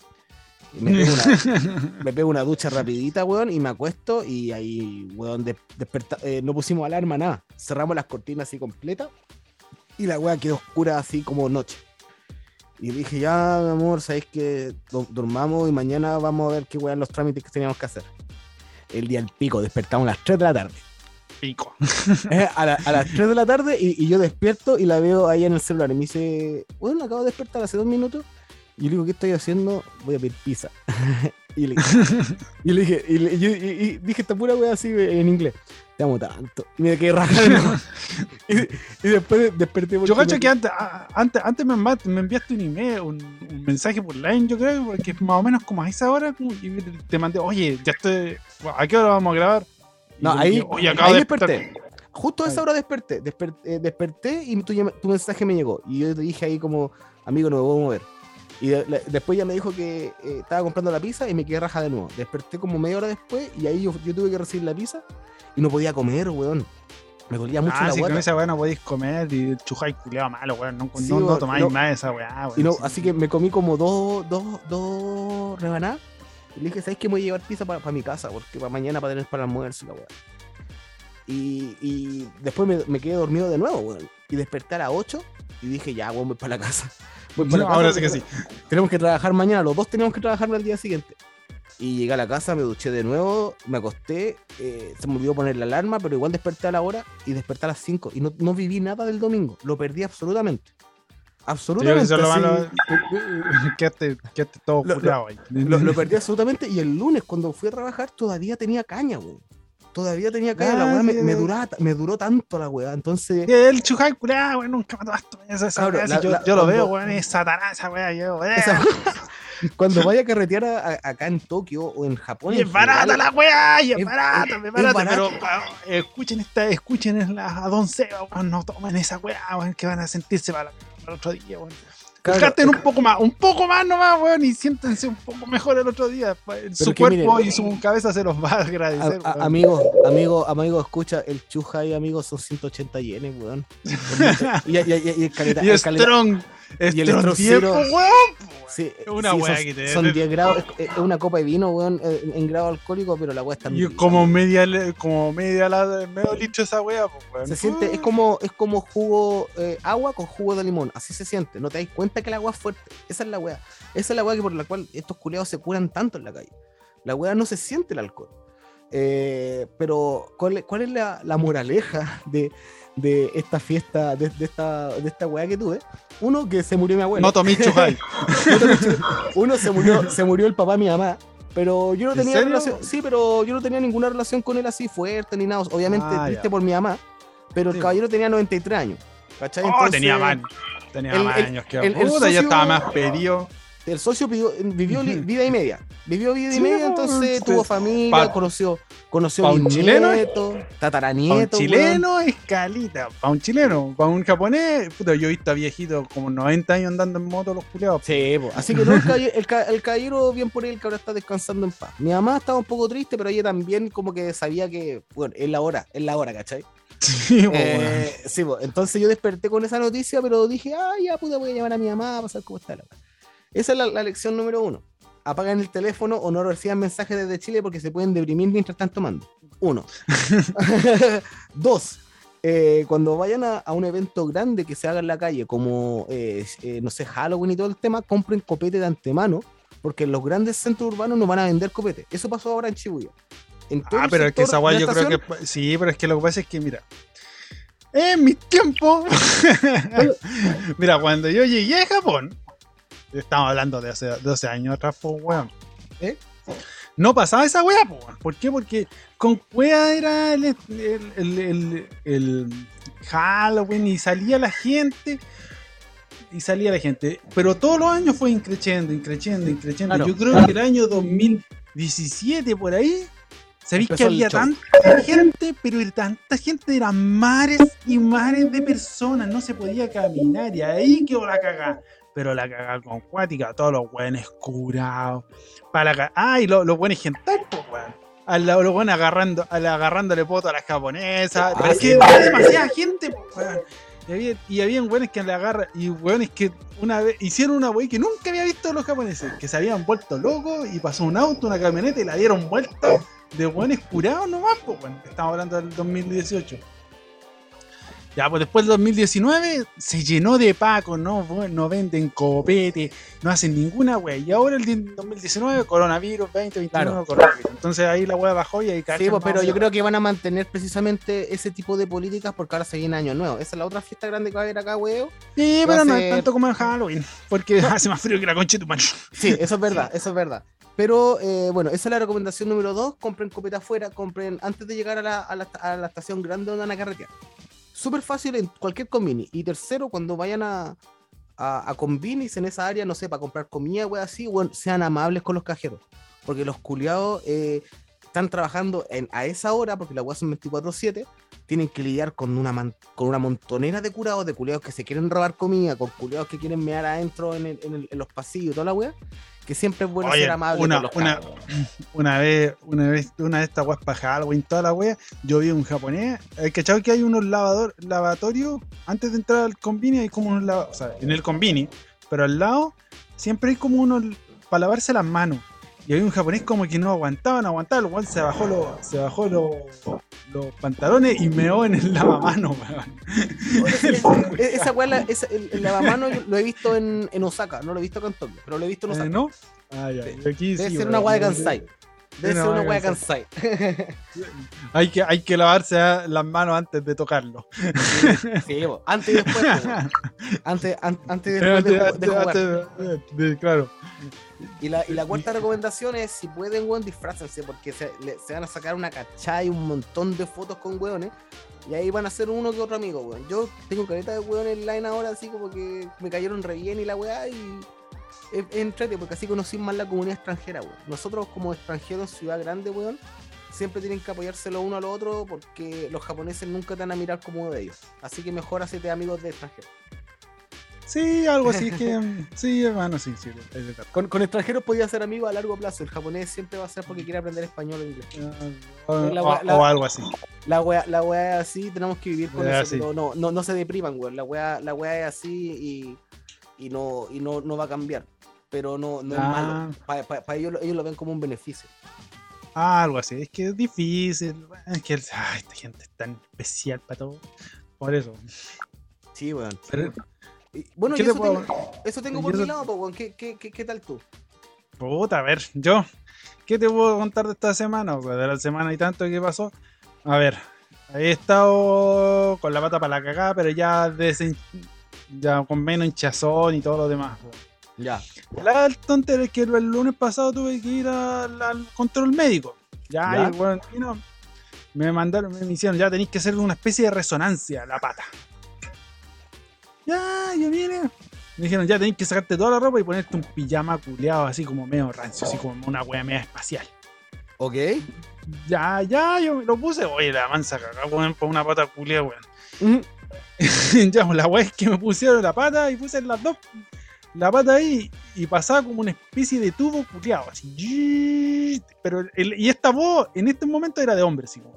[SPEAKER 1] Y me pego una, <laughs> me pego una ducha rapidita, weón, y me acuesto y ahí, weón, de- desperta- eh, no pusimos alarma, nada. Cerramos las cortinas así completas y la weá quedó oscura así como noche. Y dije, ya, mi amor, sabéis que do- dormamos y mañana vamos a ver qué weón los trámites que teníamos que hacer. El día del pico, despertamos a las 3 de la tarde.
[SPEAKER 2] Pico. <laughs>
[SPEAKER 1] Eh, a, la- a las 3 de la tarde y, y yo despierto y la veo ahí en el celular y me dice, bueno, acabo de despertar hace dos minutos. Y yo le digo, ¿qué estoy haciendo? Voy a pedir pizza. <laughs> y, le, <laughs> y le dije, y, le- y- dije esta pura wea así en inglés. Te amo tanto. Y me quedé rajado. y, y después desperté
[SPEAKER 2] Yo cacho
[SPEAKER 1] me-
[SPEAKER 2] que antes, a- antes, antes me, me enviaste un email, un, un mensaje por line, yo creo, porque es más o menos como a esa hora, y te mandé, oye, ya estoy, ¿a qué hora vamos a grabar?
[SPEAKER 1] No, ahí,
[SPEAKER 2] dije, oye, acabo
[SPEAKER 1] ahí
[SPEAKER 2] de
[SPEAKER 1] desperté. Justo a esa hora desperté. Desper- eh, desperté y tu, tu mensaje me llegó. Y yo te dije ahí como, amigo, no me puedo mover. Y de- la- después ya me dijo que eh, estaba comprando la pizza y me quedé raja de nuevo. Desperté como media hora después y ahí yo, yo tuve que recibir la pizza y no podía comer, weón. Me dolía mucho
[SPEAKER 2] Ah,
[SPEAKER 1] la
[SPEAKER 2] con
[SPEAKER 1] guata.
[SPEAKER 2] esa weá no podéis comer y chujáis culeado malo, weón. No,
[SPEAKER 1] Sí,
[SPEAKER 2] no, no tomáis
[SPEAKER 1] no.
[SPEAKER 2] más esa weá, weón.
[SPEAKER 1] Y no,
[SPEAKER 2] sí.
[SPEAKER 1] así que me comí como dos, dos, dos rebanadas. Y le dije, ¿sabes qué? Me voy a llevar pizza para mi casa, porque para mañana para tener para el almuerzo y la weá. Y, y después me, me quedé dormido de nuevo, weón. Y desperté a las 8 y dije, ya, weón, voy para la casa. Casa
[SPEAKER 2] ahora sí que sí.
[SPEAKER 1] Tenemos que trabajar mañana, los dos tenemos que trabajar al día siguiente. Y llegué a la casa, me duché de nuevo, me acosté, eh, se me olvidó poner la alarma, pero igual desperté a la hora y desperté a las 5. Y no, no viví nada del domingo, lo perdí absolutamente.
[SPEAKER 2] Sí, <laughs>
[SPEAKER 1] Absolutamente.
[SPEAKER 2] lo. Quedaste, quedaste todo
[SPEAKER 1] Lo-
[SPEAKER 2] ahí.
[SPEAKER 1] Lo, lo perdí absolutamente y el lunes cuando fui a trabajar todavía tenía caña, weón. Todavía tenía caña, la
[SPEAKER 2] Ah,
[SPEAKER 1] weá me,
[SPEAKER 2] sí,
[SPEAKER 1] me
[SPEAKER 2] sí.
[SPEAKER 1] duraba me duró tanto la weá. Entonces,
[SPEAKER 2] El culeado, weón. Nunca me tomaste esa, esa
[SPEAKER 1] Cabrón, la-
[SPEAKER 2] yo,
[SPEAKER 1] la-
[SPEAKER 2] yo lo
[SPEAKER 1] cuando-
[SPEAKER 2] veo, weón. Es satanás esa weá. Yo, eh.
[SPEAKER 1] esa- <laughs> cuando vaya a carretear a- a- acá en Tokio o en Japón.
[SPEAKER 2] Y
[SPEAKER 1] en
[SPEAKER 2] es barata
[SPEAKER 1] general,
[SPEAKER 2] la weá, y es,
[SPEAKER 1] es-
[SPEAKER 2] barata,
[SPEAKER 1] es-
[SPEAKER 2] es, barata, pero weón, escuchen esta, escuchen la, a Don Seba, weón, no tomen esa weá, weón, que van a sentirse para, para el otro día, weón. Gasten un poco más, un poco más nomás, weón, y siéntense un poco mejor el otro día. Su
[SPEAKER 1] que
[SPEAKER 2] cuerpo
[SPEAKER 1] miren,
[SPEAKER 2] y su cabeza se los va a agradecer.
[SPEAKER 1] a- amigo, amigo, amigo, escucha, el chuja y amigo son 180 yenes, weón. <laughs> Y, y- y- y el caleta-
[SPEAKER 2] y
[SPEAKER 1] el caleta-
[SPEAKER 2] Strong,
[SPEAKER 1] y el
[SPEAKER 2] Strong
[SPEAKER 1] Strong
[SPEAKER 2] 10,
[SPEAKER 1] Zero.
[SPEAKER 2] pues, weón.
[SPEAKER 1] sí,
[SPEAKER 2] es una
[SPEAKER 1] sí,
[SPEAKER 2] weá
[SPEAKER 1] son,
[SPEAKER 2] que te-
[SPEAKER 1] son 10 grados, es, es una copa de vino, weón, eh, en grado alcohólico, pero la weá está
[SPEAKER 2] Y es como media, como media, la, medio litro esa weá, pues, weón.
[SPEAKER 1] Se siente, es como, es como jugo, eh, agua con jugo de limón, así se siente. No te das cuenta que el agua es fuerte. Esa es la weá. Esa es la weá que por la cual estos culeados se curan tanto en la calle. La weá no se siente el alcohol. Eh, pero, ¿cuál, es- cuál es la, la moraleja de, de esta fiesta, de, de esta, de esta weá que tuve? Uno, que se murió mi abuelo.
[SPEAKER 2] No tomé. <laughs>
[SPEAKER 1] Uno se murió, se murió el papá de mi mamá. Pero yo no
[SPEAKER 2] ¿En
[SPEAKER 1] tenía relación. Sí, pero yo no tenía ninguna relación con él así fuerte ni nada. Obviamente
[SPEAKER 2] Ah,
[SPEAKER 1] triste
[SPEAKER 2] ya.
[SPEAKER 1] por mi mamá. Pero el
[SPEAKER 2] Sí.
[SPEAKER 1] caballero tenía 93 años. ¿Cachai?
[SPEAKER 2] Oh,
[SPEAKER 1] Entonces,
[SPEAKER 2] tenía más. Tenía
[SPEAKER 1] el-
[SPEAKER 2] más
[SPEAKER 1] el-
[SPEAKER 2] años que
[SPEAKER 1] el- el
[SPEAKER 2] puta, ya
[SPEAKER 1] socio-
[SPEAKER 2] estaba más pedido.
[SPEAKER 1] El socio vivió vida y media. Vivió vida y
[SPEAKER 2] Sí,
[SPEAKER 1] media, entonces
[SPEAKER 2] sí.
[SPEAKER 1] tuvo familia,
[SPEAKER 2] Pa-
[SPEAKER 1] conoció, conoció
[SPEAKER 2] pa' un chileno,
[SPEAKER 1] nietos,
[SPEAKER 2] Para un chileno, escalita. Para un chileno, para un japonés, puta, yo he visto a viejitos como 90 años andando en moto los culiados.
[SPEAKER 1] Sí, po. así que no, el, el, ca- el caballero, bien por él, que ahora está descansando en paz. Mi mamá estaba un poco triste, pero ella también como que sabía que, bueno, es la hora, es la hora, ¿cachai? <laughs>
[SPEAKER 2] Sí.
[SPEAKER 1] Eh, sí, entonces yo desperté con esa noticia, pero dije, ah, ya puta, voy a llamar a mi mamá para saber cómo está la weá". Esa es la, la lección número uno. Apagan el teléfono o no reciban mensajes desde Chile porque se pueden deprimir mientras están tomando. Uno. <laughs> <laughs> Dos. eh, cuando vayan a, a un evento grande que se haga en la calle, como, eh, eh, no sé, Halloween y todo el tema, compren copete de antemano, porque en los grandes centros urbanos no van a vender copete. Eso pasó ahora en todo
[SPEAKER 2] Ah, pero es que esa
[SPEAKER 1] de
[SPEAKER 2] yo creo que. Sí, pero es que lo que pasa es que, mira. En mis tiempos. <laughs> mira, cuando yo llegué a Japón. Estamos hablando de hace 12 años atrás, pues, weón.
[SPEAKER 1] ¿Eh?
[SPEAKER 2] No pasaba esa weá, pues, weón. ¿Por qué? Porque con weá era el, el, el- el- Halloween y salía la gente. Y salía la gente. Pero todos los años fue increciendo, increciendo, increciendo.
[SPEAKER 1] Claro.
[SPEAKER 2] Yo creo que el año 2017 por ahí. Sabéis que había tanta gente, pero tanta gente, eran mares y mares de personas, no se podía caminar y ahí quedó la cagada. Pero la cagada con cuática, todos los buenos curados. Para la ah, y lo- los buenos gental, pues weón. A la- los buenos agarrando, a la- agarrándole poto a las japonesas. Pero es que había demasiada gente, pues weón. Y había, y habían weones que le agarran, y weones que una vez hicieron una wey que nunca había visto los japoneses, que se habían vuelto locos y pasó un auto, una camioneta y la dieron vuelta de buenos curados nomás, pues bueno, estamos hablando del 2018. Ya, pues después del 2019 se llenó de pacos, no, no venden copete, no hacen ninguna wea. Y ahora el di- 2019, coronavirus, 2021,
[SPEAKER 1] Claro.
[SPEAKER 2] coronavirus. Entonces ahí la wea bajó y ahí
[SPEAKER 1] Sí,
[SPEAKER 2] cachan
[SPEAKER 1] pues, pero yo creo que van a mantener precisamente ese tipo de políticas porque ahora se viene año nuevo. Esa es la otra fiesta grande que va a haber acá, weón.
[SPEAKER 2] Sí, pero no es tanto como en Halloween, <laughs> porque hace más frío que la concha de tu mano. <laughs>
[SPEAKER 1] Sí, eso es verdad, eso es verdad. Pero eh, bueno, esa es la recomendación número dos. Compren copeta afuera, compren antes de llegar a la, a la- a la estación grande donde van a carretear. Súper fácil en cualquier convini. Y tercero, cuando vayan a, a, a en esa área, no sé, para comprar comida, wey, así, bueno, sean amables con los cajeros. Porque los culiados eh, están trabajando en, a esa hora, porque la weá son 24-7, tienen que lidiar con una, man- con una montonera de curados, de culiados que se quieren robar comida, con culiados que quieren mear adentro en, el- en el- en los pasillos, toda la wea, que siempre es bueno
[SPEAKER 2] Oye,
[SPEAKER 1] ser amable
[SPEAKER 2] una-
[SPEAKER 1] con los <clears throat>
[SPEAKER 2] una- vez, una vez, una de estas weas para Halloween, toda la wea, yo vi un japonés, el cachado que hay unos lavador, lavatorios, antes de entrar al convini hay como unos lava- o sea, en el convini, pero al lado siempre hay como unos para lavarse las manos. Y había un japonés como que no aguantaba, no aguantaba, el weón se bajó los, se bajó los, los pantalones y meó en el <laughs> lavamanos, weón. <laughs>
[SPEAKER 1] E- Esa weá, la- esa- el, el lavamano lo he visto en, en Osaka, no lo he visto acá en Tokio, pero lo he visto en Osaka.
[SPEAKER 2] Eh, ¿No? Ah, ya.
[SPEAKER 1] Sí.
[SPEAKER 2] Aquí
[SPEAKER 1] Debe
[SPEAKER 2] sí,
[SPEAKER 1] ser una weá de Kansai. Debe ser una
[SPEAKER 2] weá
[SPEAKER 1] Kansai. <laughs>
[SPEAKER 2] Hay que, hay que lavarse las manos antes de tocarlo.
[SPEAKER 1] Sí, antes y después. Antes, an- antes y después jugar.
[SPEAKER 2] de- claro.
[SPEAKER 1] Y la, y la <laughs> cuarta recomendación es, si pueden, weón, disfrácense, porque se, le- se van a sacar una cachada y un montón de fotos con weones, y ahí van a ser uno que otro amigo, weón. Yo tengo careta de weones online ahora, así como que me cayeron re bien y la weá, y es, es entrete, porque así conocí más la comunidad extranjera, weón. Nosotros como extranjeros en ciudad grande, weón, siempre tienen que apoyarse lo uno al otro, porque los japoneses nunca te van a mirar como uno de ellos. Así que mejor hacete amigos de extranjeros.
[SPEAKER 2] Sí, algo así que. <laughs> Sí, hermano, sí, sí.
[SPEAKER 1] Con, con extranjeros podías ser amigo a largo plazo. El japonés siempre va a ser porque quiere aprender español o inglés.
[SPEAKER 2] O,
[SPEAKER 1] La
[SPEAKER 2] o-
[SPEAKER 1] wea- la-
[SPEAKER 2] o algo así.
[SPEAKER 1] La wea, la wea es así, tenemos que vivir con eso,
[SPEAKER 2] sí.
[SPEAKER 1] pero no, no, no se depriman, weón. La wea, la wea es así y, y no, y no, no va a cambiar. Pero no, no es
[SPEAKER 2] Ah.
[SPEAKER 1] malo. Para ellos, lo- ellos lo ven como un beneficio.
[SPEAKER 2] Ah, algo así. Es que es difícil. Es que ay, esta gente es tan especial para todo. Por eso.
[SPEAKER 1] Sí, weón.
[SPEAKER 2] Pero,
[SPEAKER 1] Y, bueno,
[SPEAKER 2] ¿Qué
[SPEAKER 1] y
[SPEAKER 2] te
[SPEAKER 1] eso,
[SPEAKER 2] puedo-
[SPEAKER 1] tengo, eso tengo por mi
[SPEAKER 2] eso-
[SPEAKER 1] lado, pues. ¿Qué, qué, qué, qué tal tú?
[SPEAKER 2] puta, a ver, yo. ¿Qué te puedo contar de esta semana? Sea, de la semana y tanto que pasó. A ver, he estado con la pata para la cagada, pero ya, desen- ya con menos hinchazón y todo lo demás. weón.
[SPEAKER 1] Ya.
[SPEAKER 2] La tontera es que el lunes pasado tuve que ir al, al control médico. Ya,
[SPEAKER 1] ¿Ya?
[SPEAKER 2] y bueno, y no, me mandaron, me hicieron, ya tenéis que hacer una especie de resonancia a la pata. Ya, yo vine. Me dijeron, ya tenéis que sacarte toda la ropa y ponerte un pijama culeado, así como medio rancio, así como una wea media espacial.
[SPEAKER 1] Ok.
[SPEAKER 2] Ya, ya, yo me lo puse. Oye, la mansa cagada, weón, por una pata culeada, weón. <laughs> Ya, pues la weá es que me pusieron la pata y puse las dos. La pata ahí y pasaba como una especie de tubo culeado, así. Pero el- y esta voz en este momento era de hombre, así como.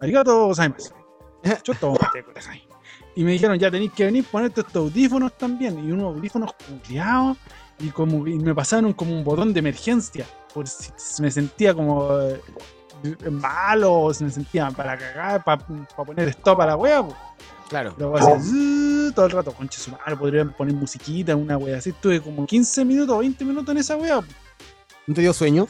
[SPEAKER 2] Arigato gozaimasu. <laughs> Yo kudasai. Y me dijeron, ya tenéis que venir, ponerte estos audífonos también. Y unos audífonos culeados. Y como y me pasaron como un botón de emergencia. Por si me sentía como eh, malo, o si me sentía para cagar, para poner stop a la wea.
[SPEAKER 1] Claro.
[SPEAKER 2] Luego así, zzzz, todo el rato, concha su madre, podrían poner musiquita, una wea así. Estuve como 15 minutos, 20 minutos en esa wea.
[SPEAKER 1] ¿No te dio sueño?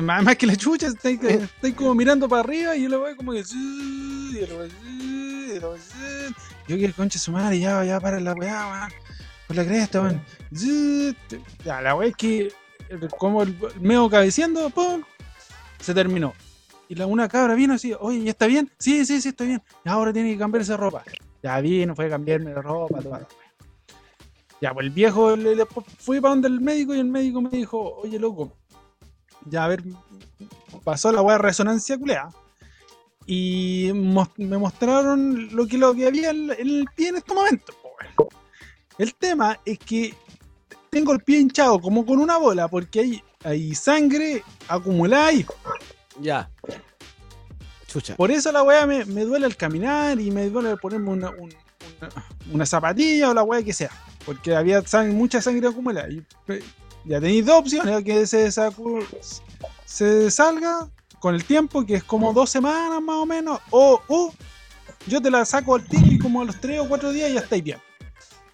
[SPEAKER 2] Más, más que la chucha, estoy, estoy como mirando para arriba y yo la wea como que. zzzz, y zzzz, y la zzzz. Yo que concha su madre, ya, ya para la wea, weón. Por la cresta, weón. Zzzz. Ya, la wea es que como el medio cabeceando, pum, se terminó. Y la, una cabra vino así, oye, ¿ya está bien? Sí, sí, sí, estoy bien. Ahora tiene que cambiarse ropa. Ya vino, fue a cambiarme de ropa, toda la. Ya, pues el viejo fui para donde el médico y el médico me dijo, oye, loco, ya a ver, pasó la weá de resonancia culea. Y me mostraron lo que, lo que había en, el pie en estos momentos. El tema es que tengo el pie hinchado como con una bola porque hay, hay sangre acumulada ahí.
[SPEAKER 1] Ya. Chucha.
[SPEAKER 2] Por eso la weá me, me duele al caminar y me duele ponerme una, un- una, una zapatilla o la weá que sea. Porque había sang- mucha sangre acumulada. Y, ya tenéis dos opciones: que se, se salga con el tiempo, que es como dos semanas más o menos, o, o yo te la saco al tiro y como a los tres o cuatro días ya estáis bien.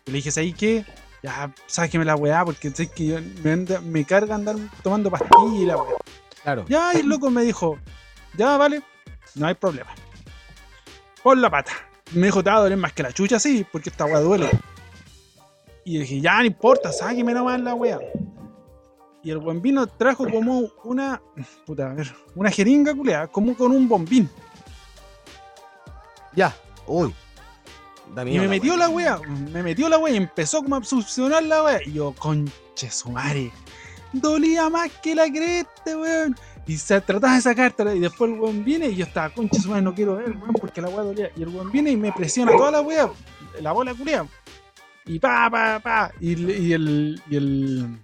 [SPEAKER 2] Y le dije, ¿sabes qué? Ya, sáqueme la weá, porque sé que yo- me, anda- me carga andar tomando pastillas y la weá.
[SPEAKER 1] Claro.
[SPEAKER 2] Ya, y el loco me dijo, ya, vale, no hay problema. Pon la pata. Me dijo, te va a doler más que la chucha, sí, porque esta weá duele. Y yo dije, ya, no importa, sáqueme nomás la weá. Y el buen vino trajo como una, puta, a ver, una jeringa culeada, como con un bombín.
[SPEAKER 1] Ya. Uy. Da
[SPEAKER 2] Y me metió
[SPEAKER 1] wea.
[SPEAKER 2] la weá, me metió la weá y empezó como a succionar la weá. Y yo, conche su madre. Dolía más que la cresta, weón. Y se trataba de sacártela y después el weón viene y yo estaba, concha su madre, no quiero ver, weón, porque la weá dolía. Y el weón viene y me presiona toda la weá, la bola culia. Y pa, pa, pa. Y, y el. Y el.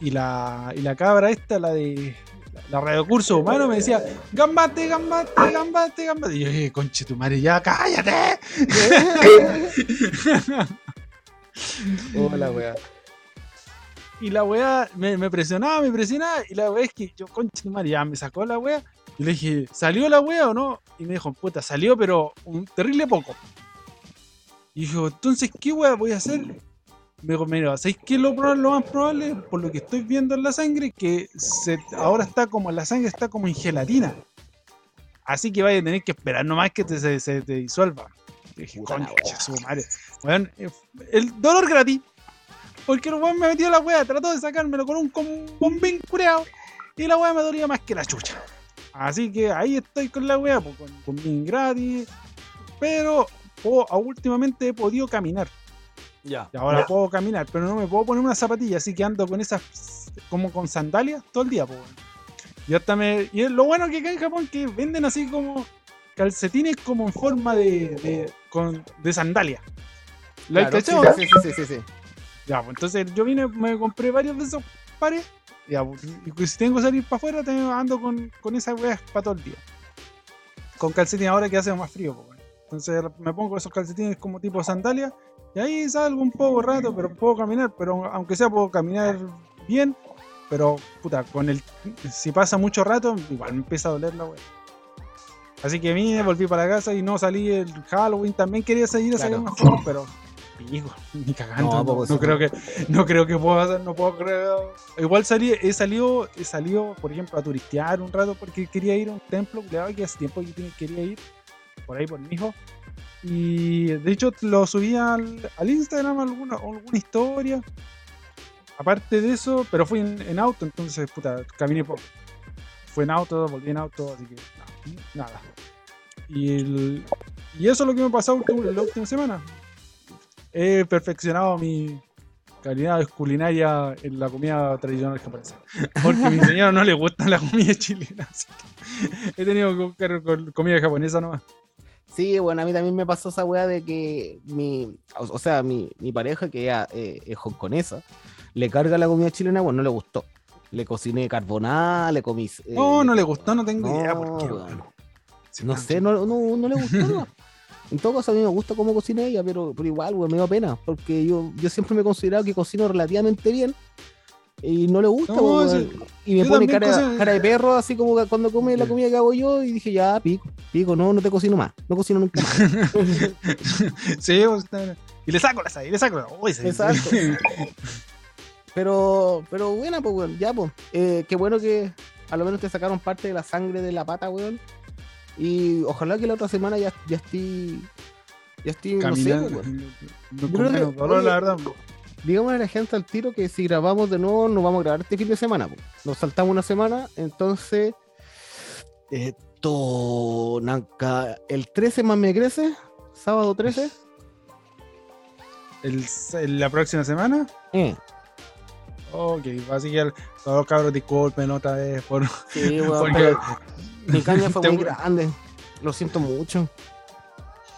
[SPEAKER 2] Y la, y la cabra esta, la de. La radiocurso humano me decía, gambate, gambate, gambate, gambate. Y yo dije, conche tu madre, ya cállate. <laughs>
[SPEAKER 1] Hola, weá.
[SPEAKER 2] Y la weá me, me presionaba, me presionaba. Y la weá es que yo, conche tu madre, ya me sacó la weá. Y le dije, ¿salió la weá o no? Y me dijo, puta, salió, pero un terrible poco. Y dijo, entonces, ¿qué weá voy a hacer? Me dijo, mira, ¿sabéis qué es lo, lo más probable? Por lo que estoy viendo en la sangre, que se, ahora está como, la sangre está como en gelatina. Así que vaya a tener que esperar nomás que te- se, se te disuelva. Y dije, su madre. Eh, el dolor gratis. Porque el weón me metió la weá, trató de sacármelo con un, con un bombín cureado. Y la weá me dolía más que la chucha. Así que ahí estoy con la weá, pues, con bombín gratis. Pero a- últimamente he podido caminar.
[SPEAKER 1] Ya.
[SPEAKER 2] Y ahora puedo caminar, pero no me puedo poner una zapatilla, así que ando con esas como con sandalias todo el día, pues. weón. Y hasta me. Y es lo bueno que acá en Japón que venden así como calcetines como en forma de. de, con- de sandalia. ¿La
[SPEAKER 1] Claro, sí, sí, sí, sí, sí.
[SPEAKER 2] Ya, pues entonces yo vine, me compré varios de esos pares. Ya, pues, y si tengo que salir para afuera, tengo- ando con, con esas weas para todo el día. Con calcetines ahora que hace más frío, pues, weón. Entonces me pongo esos calcetines como tipo sandalia. Y ahí salgo un poco rato, pero puedo caminar. Pero aunque sea, puedo caminar bien. Pero, puta, con el. Si pasa mucho rato, igual me empieza a doler la wea. Así que vine, volví para la casa y no salí el Halloween. También quería salir a sacar
[SPEAKER 1] Claro.
[SPEAKER 2] unas fotos, pero. Pico, ni cagando.
[SPEAKER 1] No,
[SPEAKER 2] No, no creo que, no creo que pueda hacer, no puedo creer. Igual salí, he salido, he salido, por ejemplo, a turistear un rato porque quería ir a un templo, claro, que hace tiempo que quería ir, por ahí por mi hijo. Y de hecho lo subí al, Instagram alguna, alguna historia. Aparte de eso, pero fui en, auto, entonces, puta, caminé poco. Fue en auto, volví en auto, así que no, nada. Y, y eso es lo que me ha ulti- la última semana. He perfeccionado mi calidad culinaria en la comida tradicional japonesa. Porque a mi señora no le gusta la comida chilena, así que he tenido que buscar comida japonesa nomás.
[SPEAKER 1] Sí, bueno, a mí también me pasó esa weá de que mi, o, o sea, mi, mi pareja, que ella, eh, es hongkonesa, le carga la comida chilena, bueno, no le gustó. Le cociné carbonada, le comí... eh,
[SPEAKER 2] No, no le gustó, no tengo idea
[SPEAKER 1] no,
[SPEAKER 2] por qué.
[SPEAKER 1] weón.
[SPEAKER 2] weón.
[SPEAKER 1] No sé, no, no, no le gustó. En todo caso, a mí me gusta cómo cocina ella, pero, pero igual, weón, me da pena, porque yo, yo siempre me he considerado que cocino relativamente bien y no le gusta,
[SPEAKER 2] No,
[SPEAKER 1] weón.
[SPEAKER 2] sí.
[SPEAKER 1] y me
[SPEAKER 2] Yo
[SPEAKER 1] pone cara, de perro, así como cuando come la comida que hago yo, y dije, ya, pico, pico, no, no te cocino más, no cocino nunca más. <laughs>
[SPEAKER 2] sí, está- y le saco la y le saco la. Uy,
[SPEAKER 1] Exacto. <laughs> Pero, pero bueno, pues, weón, ya, pues. Eh, qué bueno que a lo menos te sacaron parte de la sangre de la pata, weón. Y ojalá que la otra semana ya, ya estoy. Ya estoy, no sé,
[SPEAKER 2] Caminando.
[SPEAKER 1] weón.
[SPEAKER 2] No, dolor,
[SPEAKER 1] oye,
[SPEAKER 2] la verdad.
[SPEAKER 1] Digámosle a la gente al tiro que si grabamos de nuevo, nos vamos a grabar este fin de semana. Nos saltamos una semana, entonces. Esto. Nanca, el 13 más me crece, sábado 13.
[SPEAKER 2] El, el- la próxima semana.
[SPEAKER 1] Eh,
[SPEAKER 2] Ok, así que el- todos los cabros disculpen otra vez por.
[SPEAKER 1] sí, weón, <laughs>
[SPEAKER 2] Porque-
[SPEAKER 1] pero- Mi caña fue <laughs> muy grande. Lo siento mucho.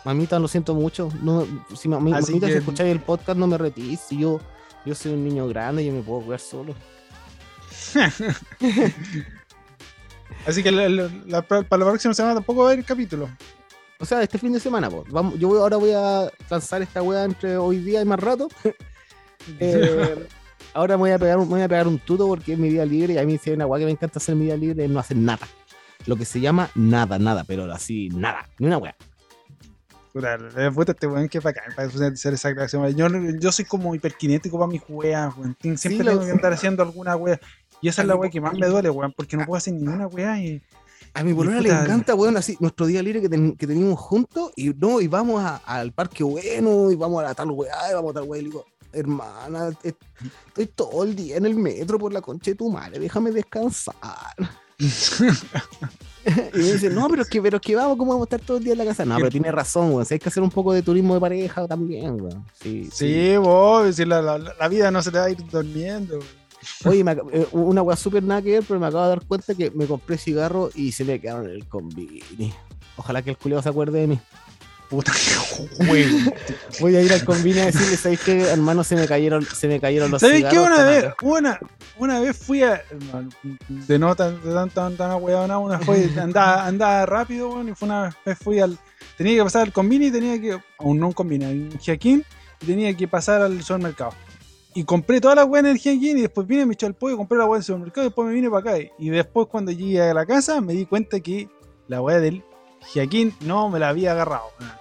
[SPEAKER 1] Mamita, lo siento mucho. No, si
[SPEAKER 2] Así
[SPEAKER 1] mamita,
[SPEAKER 2] que-
[SPEAKER 1] si escucháis el podcast, no me retís. Si yo, yo soy un niño grande, yo me puedo cuidar solo. <laughs>
[SPEAKER 2] Así que la- la- la- para la próxima semana tampoco va a haber capítulo.
[SPEAKER 1] O sea, este fin de semana, pues. Vamos, yo voy- ahora voy a lanzar esta weá entre hoy día y más rato. <laughs> Eh, ahora me voy a pegar, me voy a pegar un tuto porque es mi día libre y a mí si hay una weá que me encanta hacer mi día libre es no hacer nada. Lo que se llama nada, nada, pero así, nada, ni una weá.
[SPEAKER 2] Puta, la puta este weón que bacán para hacer esa creación. Yo, yo soy como hiperkinético para mis weas, weón. Siempre
[SPEAKER 1] lo-
[SPEAKER 2] tengo que andar haciendo alguna wea. Y esa es la wea que más me duele, weón, porque no puedo hacer ninguna wea y.
[SPEAKER 1] A mi bolona le encanta, weón, así, nuestro día libre que, ten- que teníamos juntos, y no, y vamos a- al parque bueno, y vamos a la tal weá, y vamos a tal weá, y le digo, hermana, est- estoy todo el día en el metro por la concha de tu madre, déjame descansar. <laughs> <laughs> y me dice, no, pero es que, pero es que vamos, ¿cómo vamos a estar todo el día en la casa? No, pero tiene razón, weón, si hay que hacer un poco de turismo de pareja también, weón. Sí,
[SPEAKER 2] Sí, vos, si la, la, la vida no se te va a ir durmiendo. weón.
[SPEAKER 1] Oye, me eh, una weá súper nada que ver, pero me acabo de dar cuenta que me compré cigarros y se me quedaron en el convini. Ojalá que el culiao se acuerde de mí.
[SPEAKER 2] Puta que <laughs> juego.
[SPEAKER 1] Voy a ir al convini a decirle, ¿sabes qué, hermano? Se me cayeron, se me cayeron los
[SPEAKER 2] ¿Sabes
[SPEAKER 1] cigarros.
[SPEAKER 2] qué? Una vez,
[SPEAKER 1] acá".
[SPEAKER 2] una, una vez fui a. De no tan tan tan tan ahueonado, una fue, <laughs> andaba, andaba rápido, weón, y fue una vez fui al. Tenía que pasar al convini y tenía que. Aún no un convini, un Jaquín, y tenía que pasar al supermercado. Y compré toda la weá en el Jaquín y después vine, me echó el pollo, compré la weá en el supermercado y después me vine para acá. Y después cuando llegué a la casa me di cuenta que la weá del Jaquín no me la había agarrado. weón.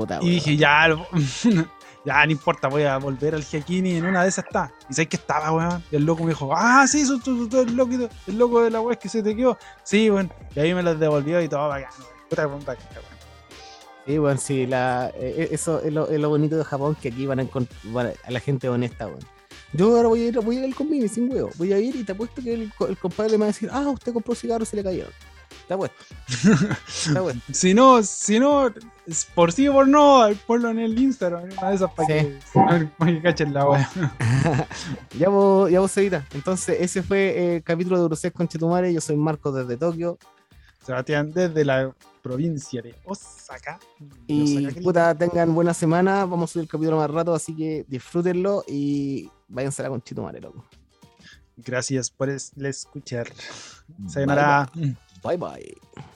[SPEAKER 1] Puta,
[SPEAKER 2] Y dije, ya, lo- <laughs> ya, no importa, voy a volver al Giaquini y en una de esas está. Y sabes que estaba, weón. Y el loco me dijo, ah, sí, eso, tú, el, loco, el loco de la weá que se te quedó. Sí, weón. Y ahí me las devolvió y todo bacán, weón. Puta, weón, bacán, weón.
[SPEAKER 1] Sí, bueno, sí, la, eh, eso es lo, es lo bonito de Japón, que aquí van a encontrar a la gente honesta, weón. Yo ahora voy a ir, voy a ir al convini sin huevo. Voy a ir y te apuesto que el compadre me va a decir, ah, usted compró cigarros y se le cayeron. Te apuesto. Te apuesto. <laughs>
[SPEAKER 2] Si no, si no, por sí o por no, ponlo en el Instagram, una de esas para
[SPEAKER 1] Sí.
[SPEAKER 2] que, para que cachen la weá. <laughs>
[SPEAKER 1] ya vos, ya vos, Evita. Entonces, ese fue eh, el capítulo de Urusés con Chetumare. Yo soy Marco desde Tokio.
[SPEAKER 2] Sebastián, desde la provincia de Osaka.
[SPEAKER 1] Y
[SPEAKER 2] Osaka,
[SPEAKER 1] puta, tengan buena semana. Vamos a subir el capítulo más rato, así que disfrútenlo y váyanse a con Chetumare, loco.
[SPEAKER 2] Gracias por es- escuchar. Sayonara.
[SPEAKER 1] バイバイ。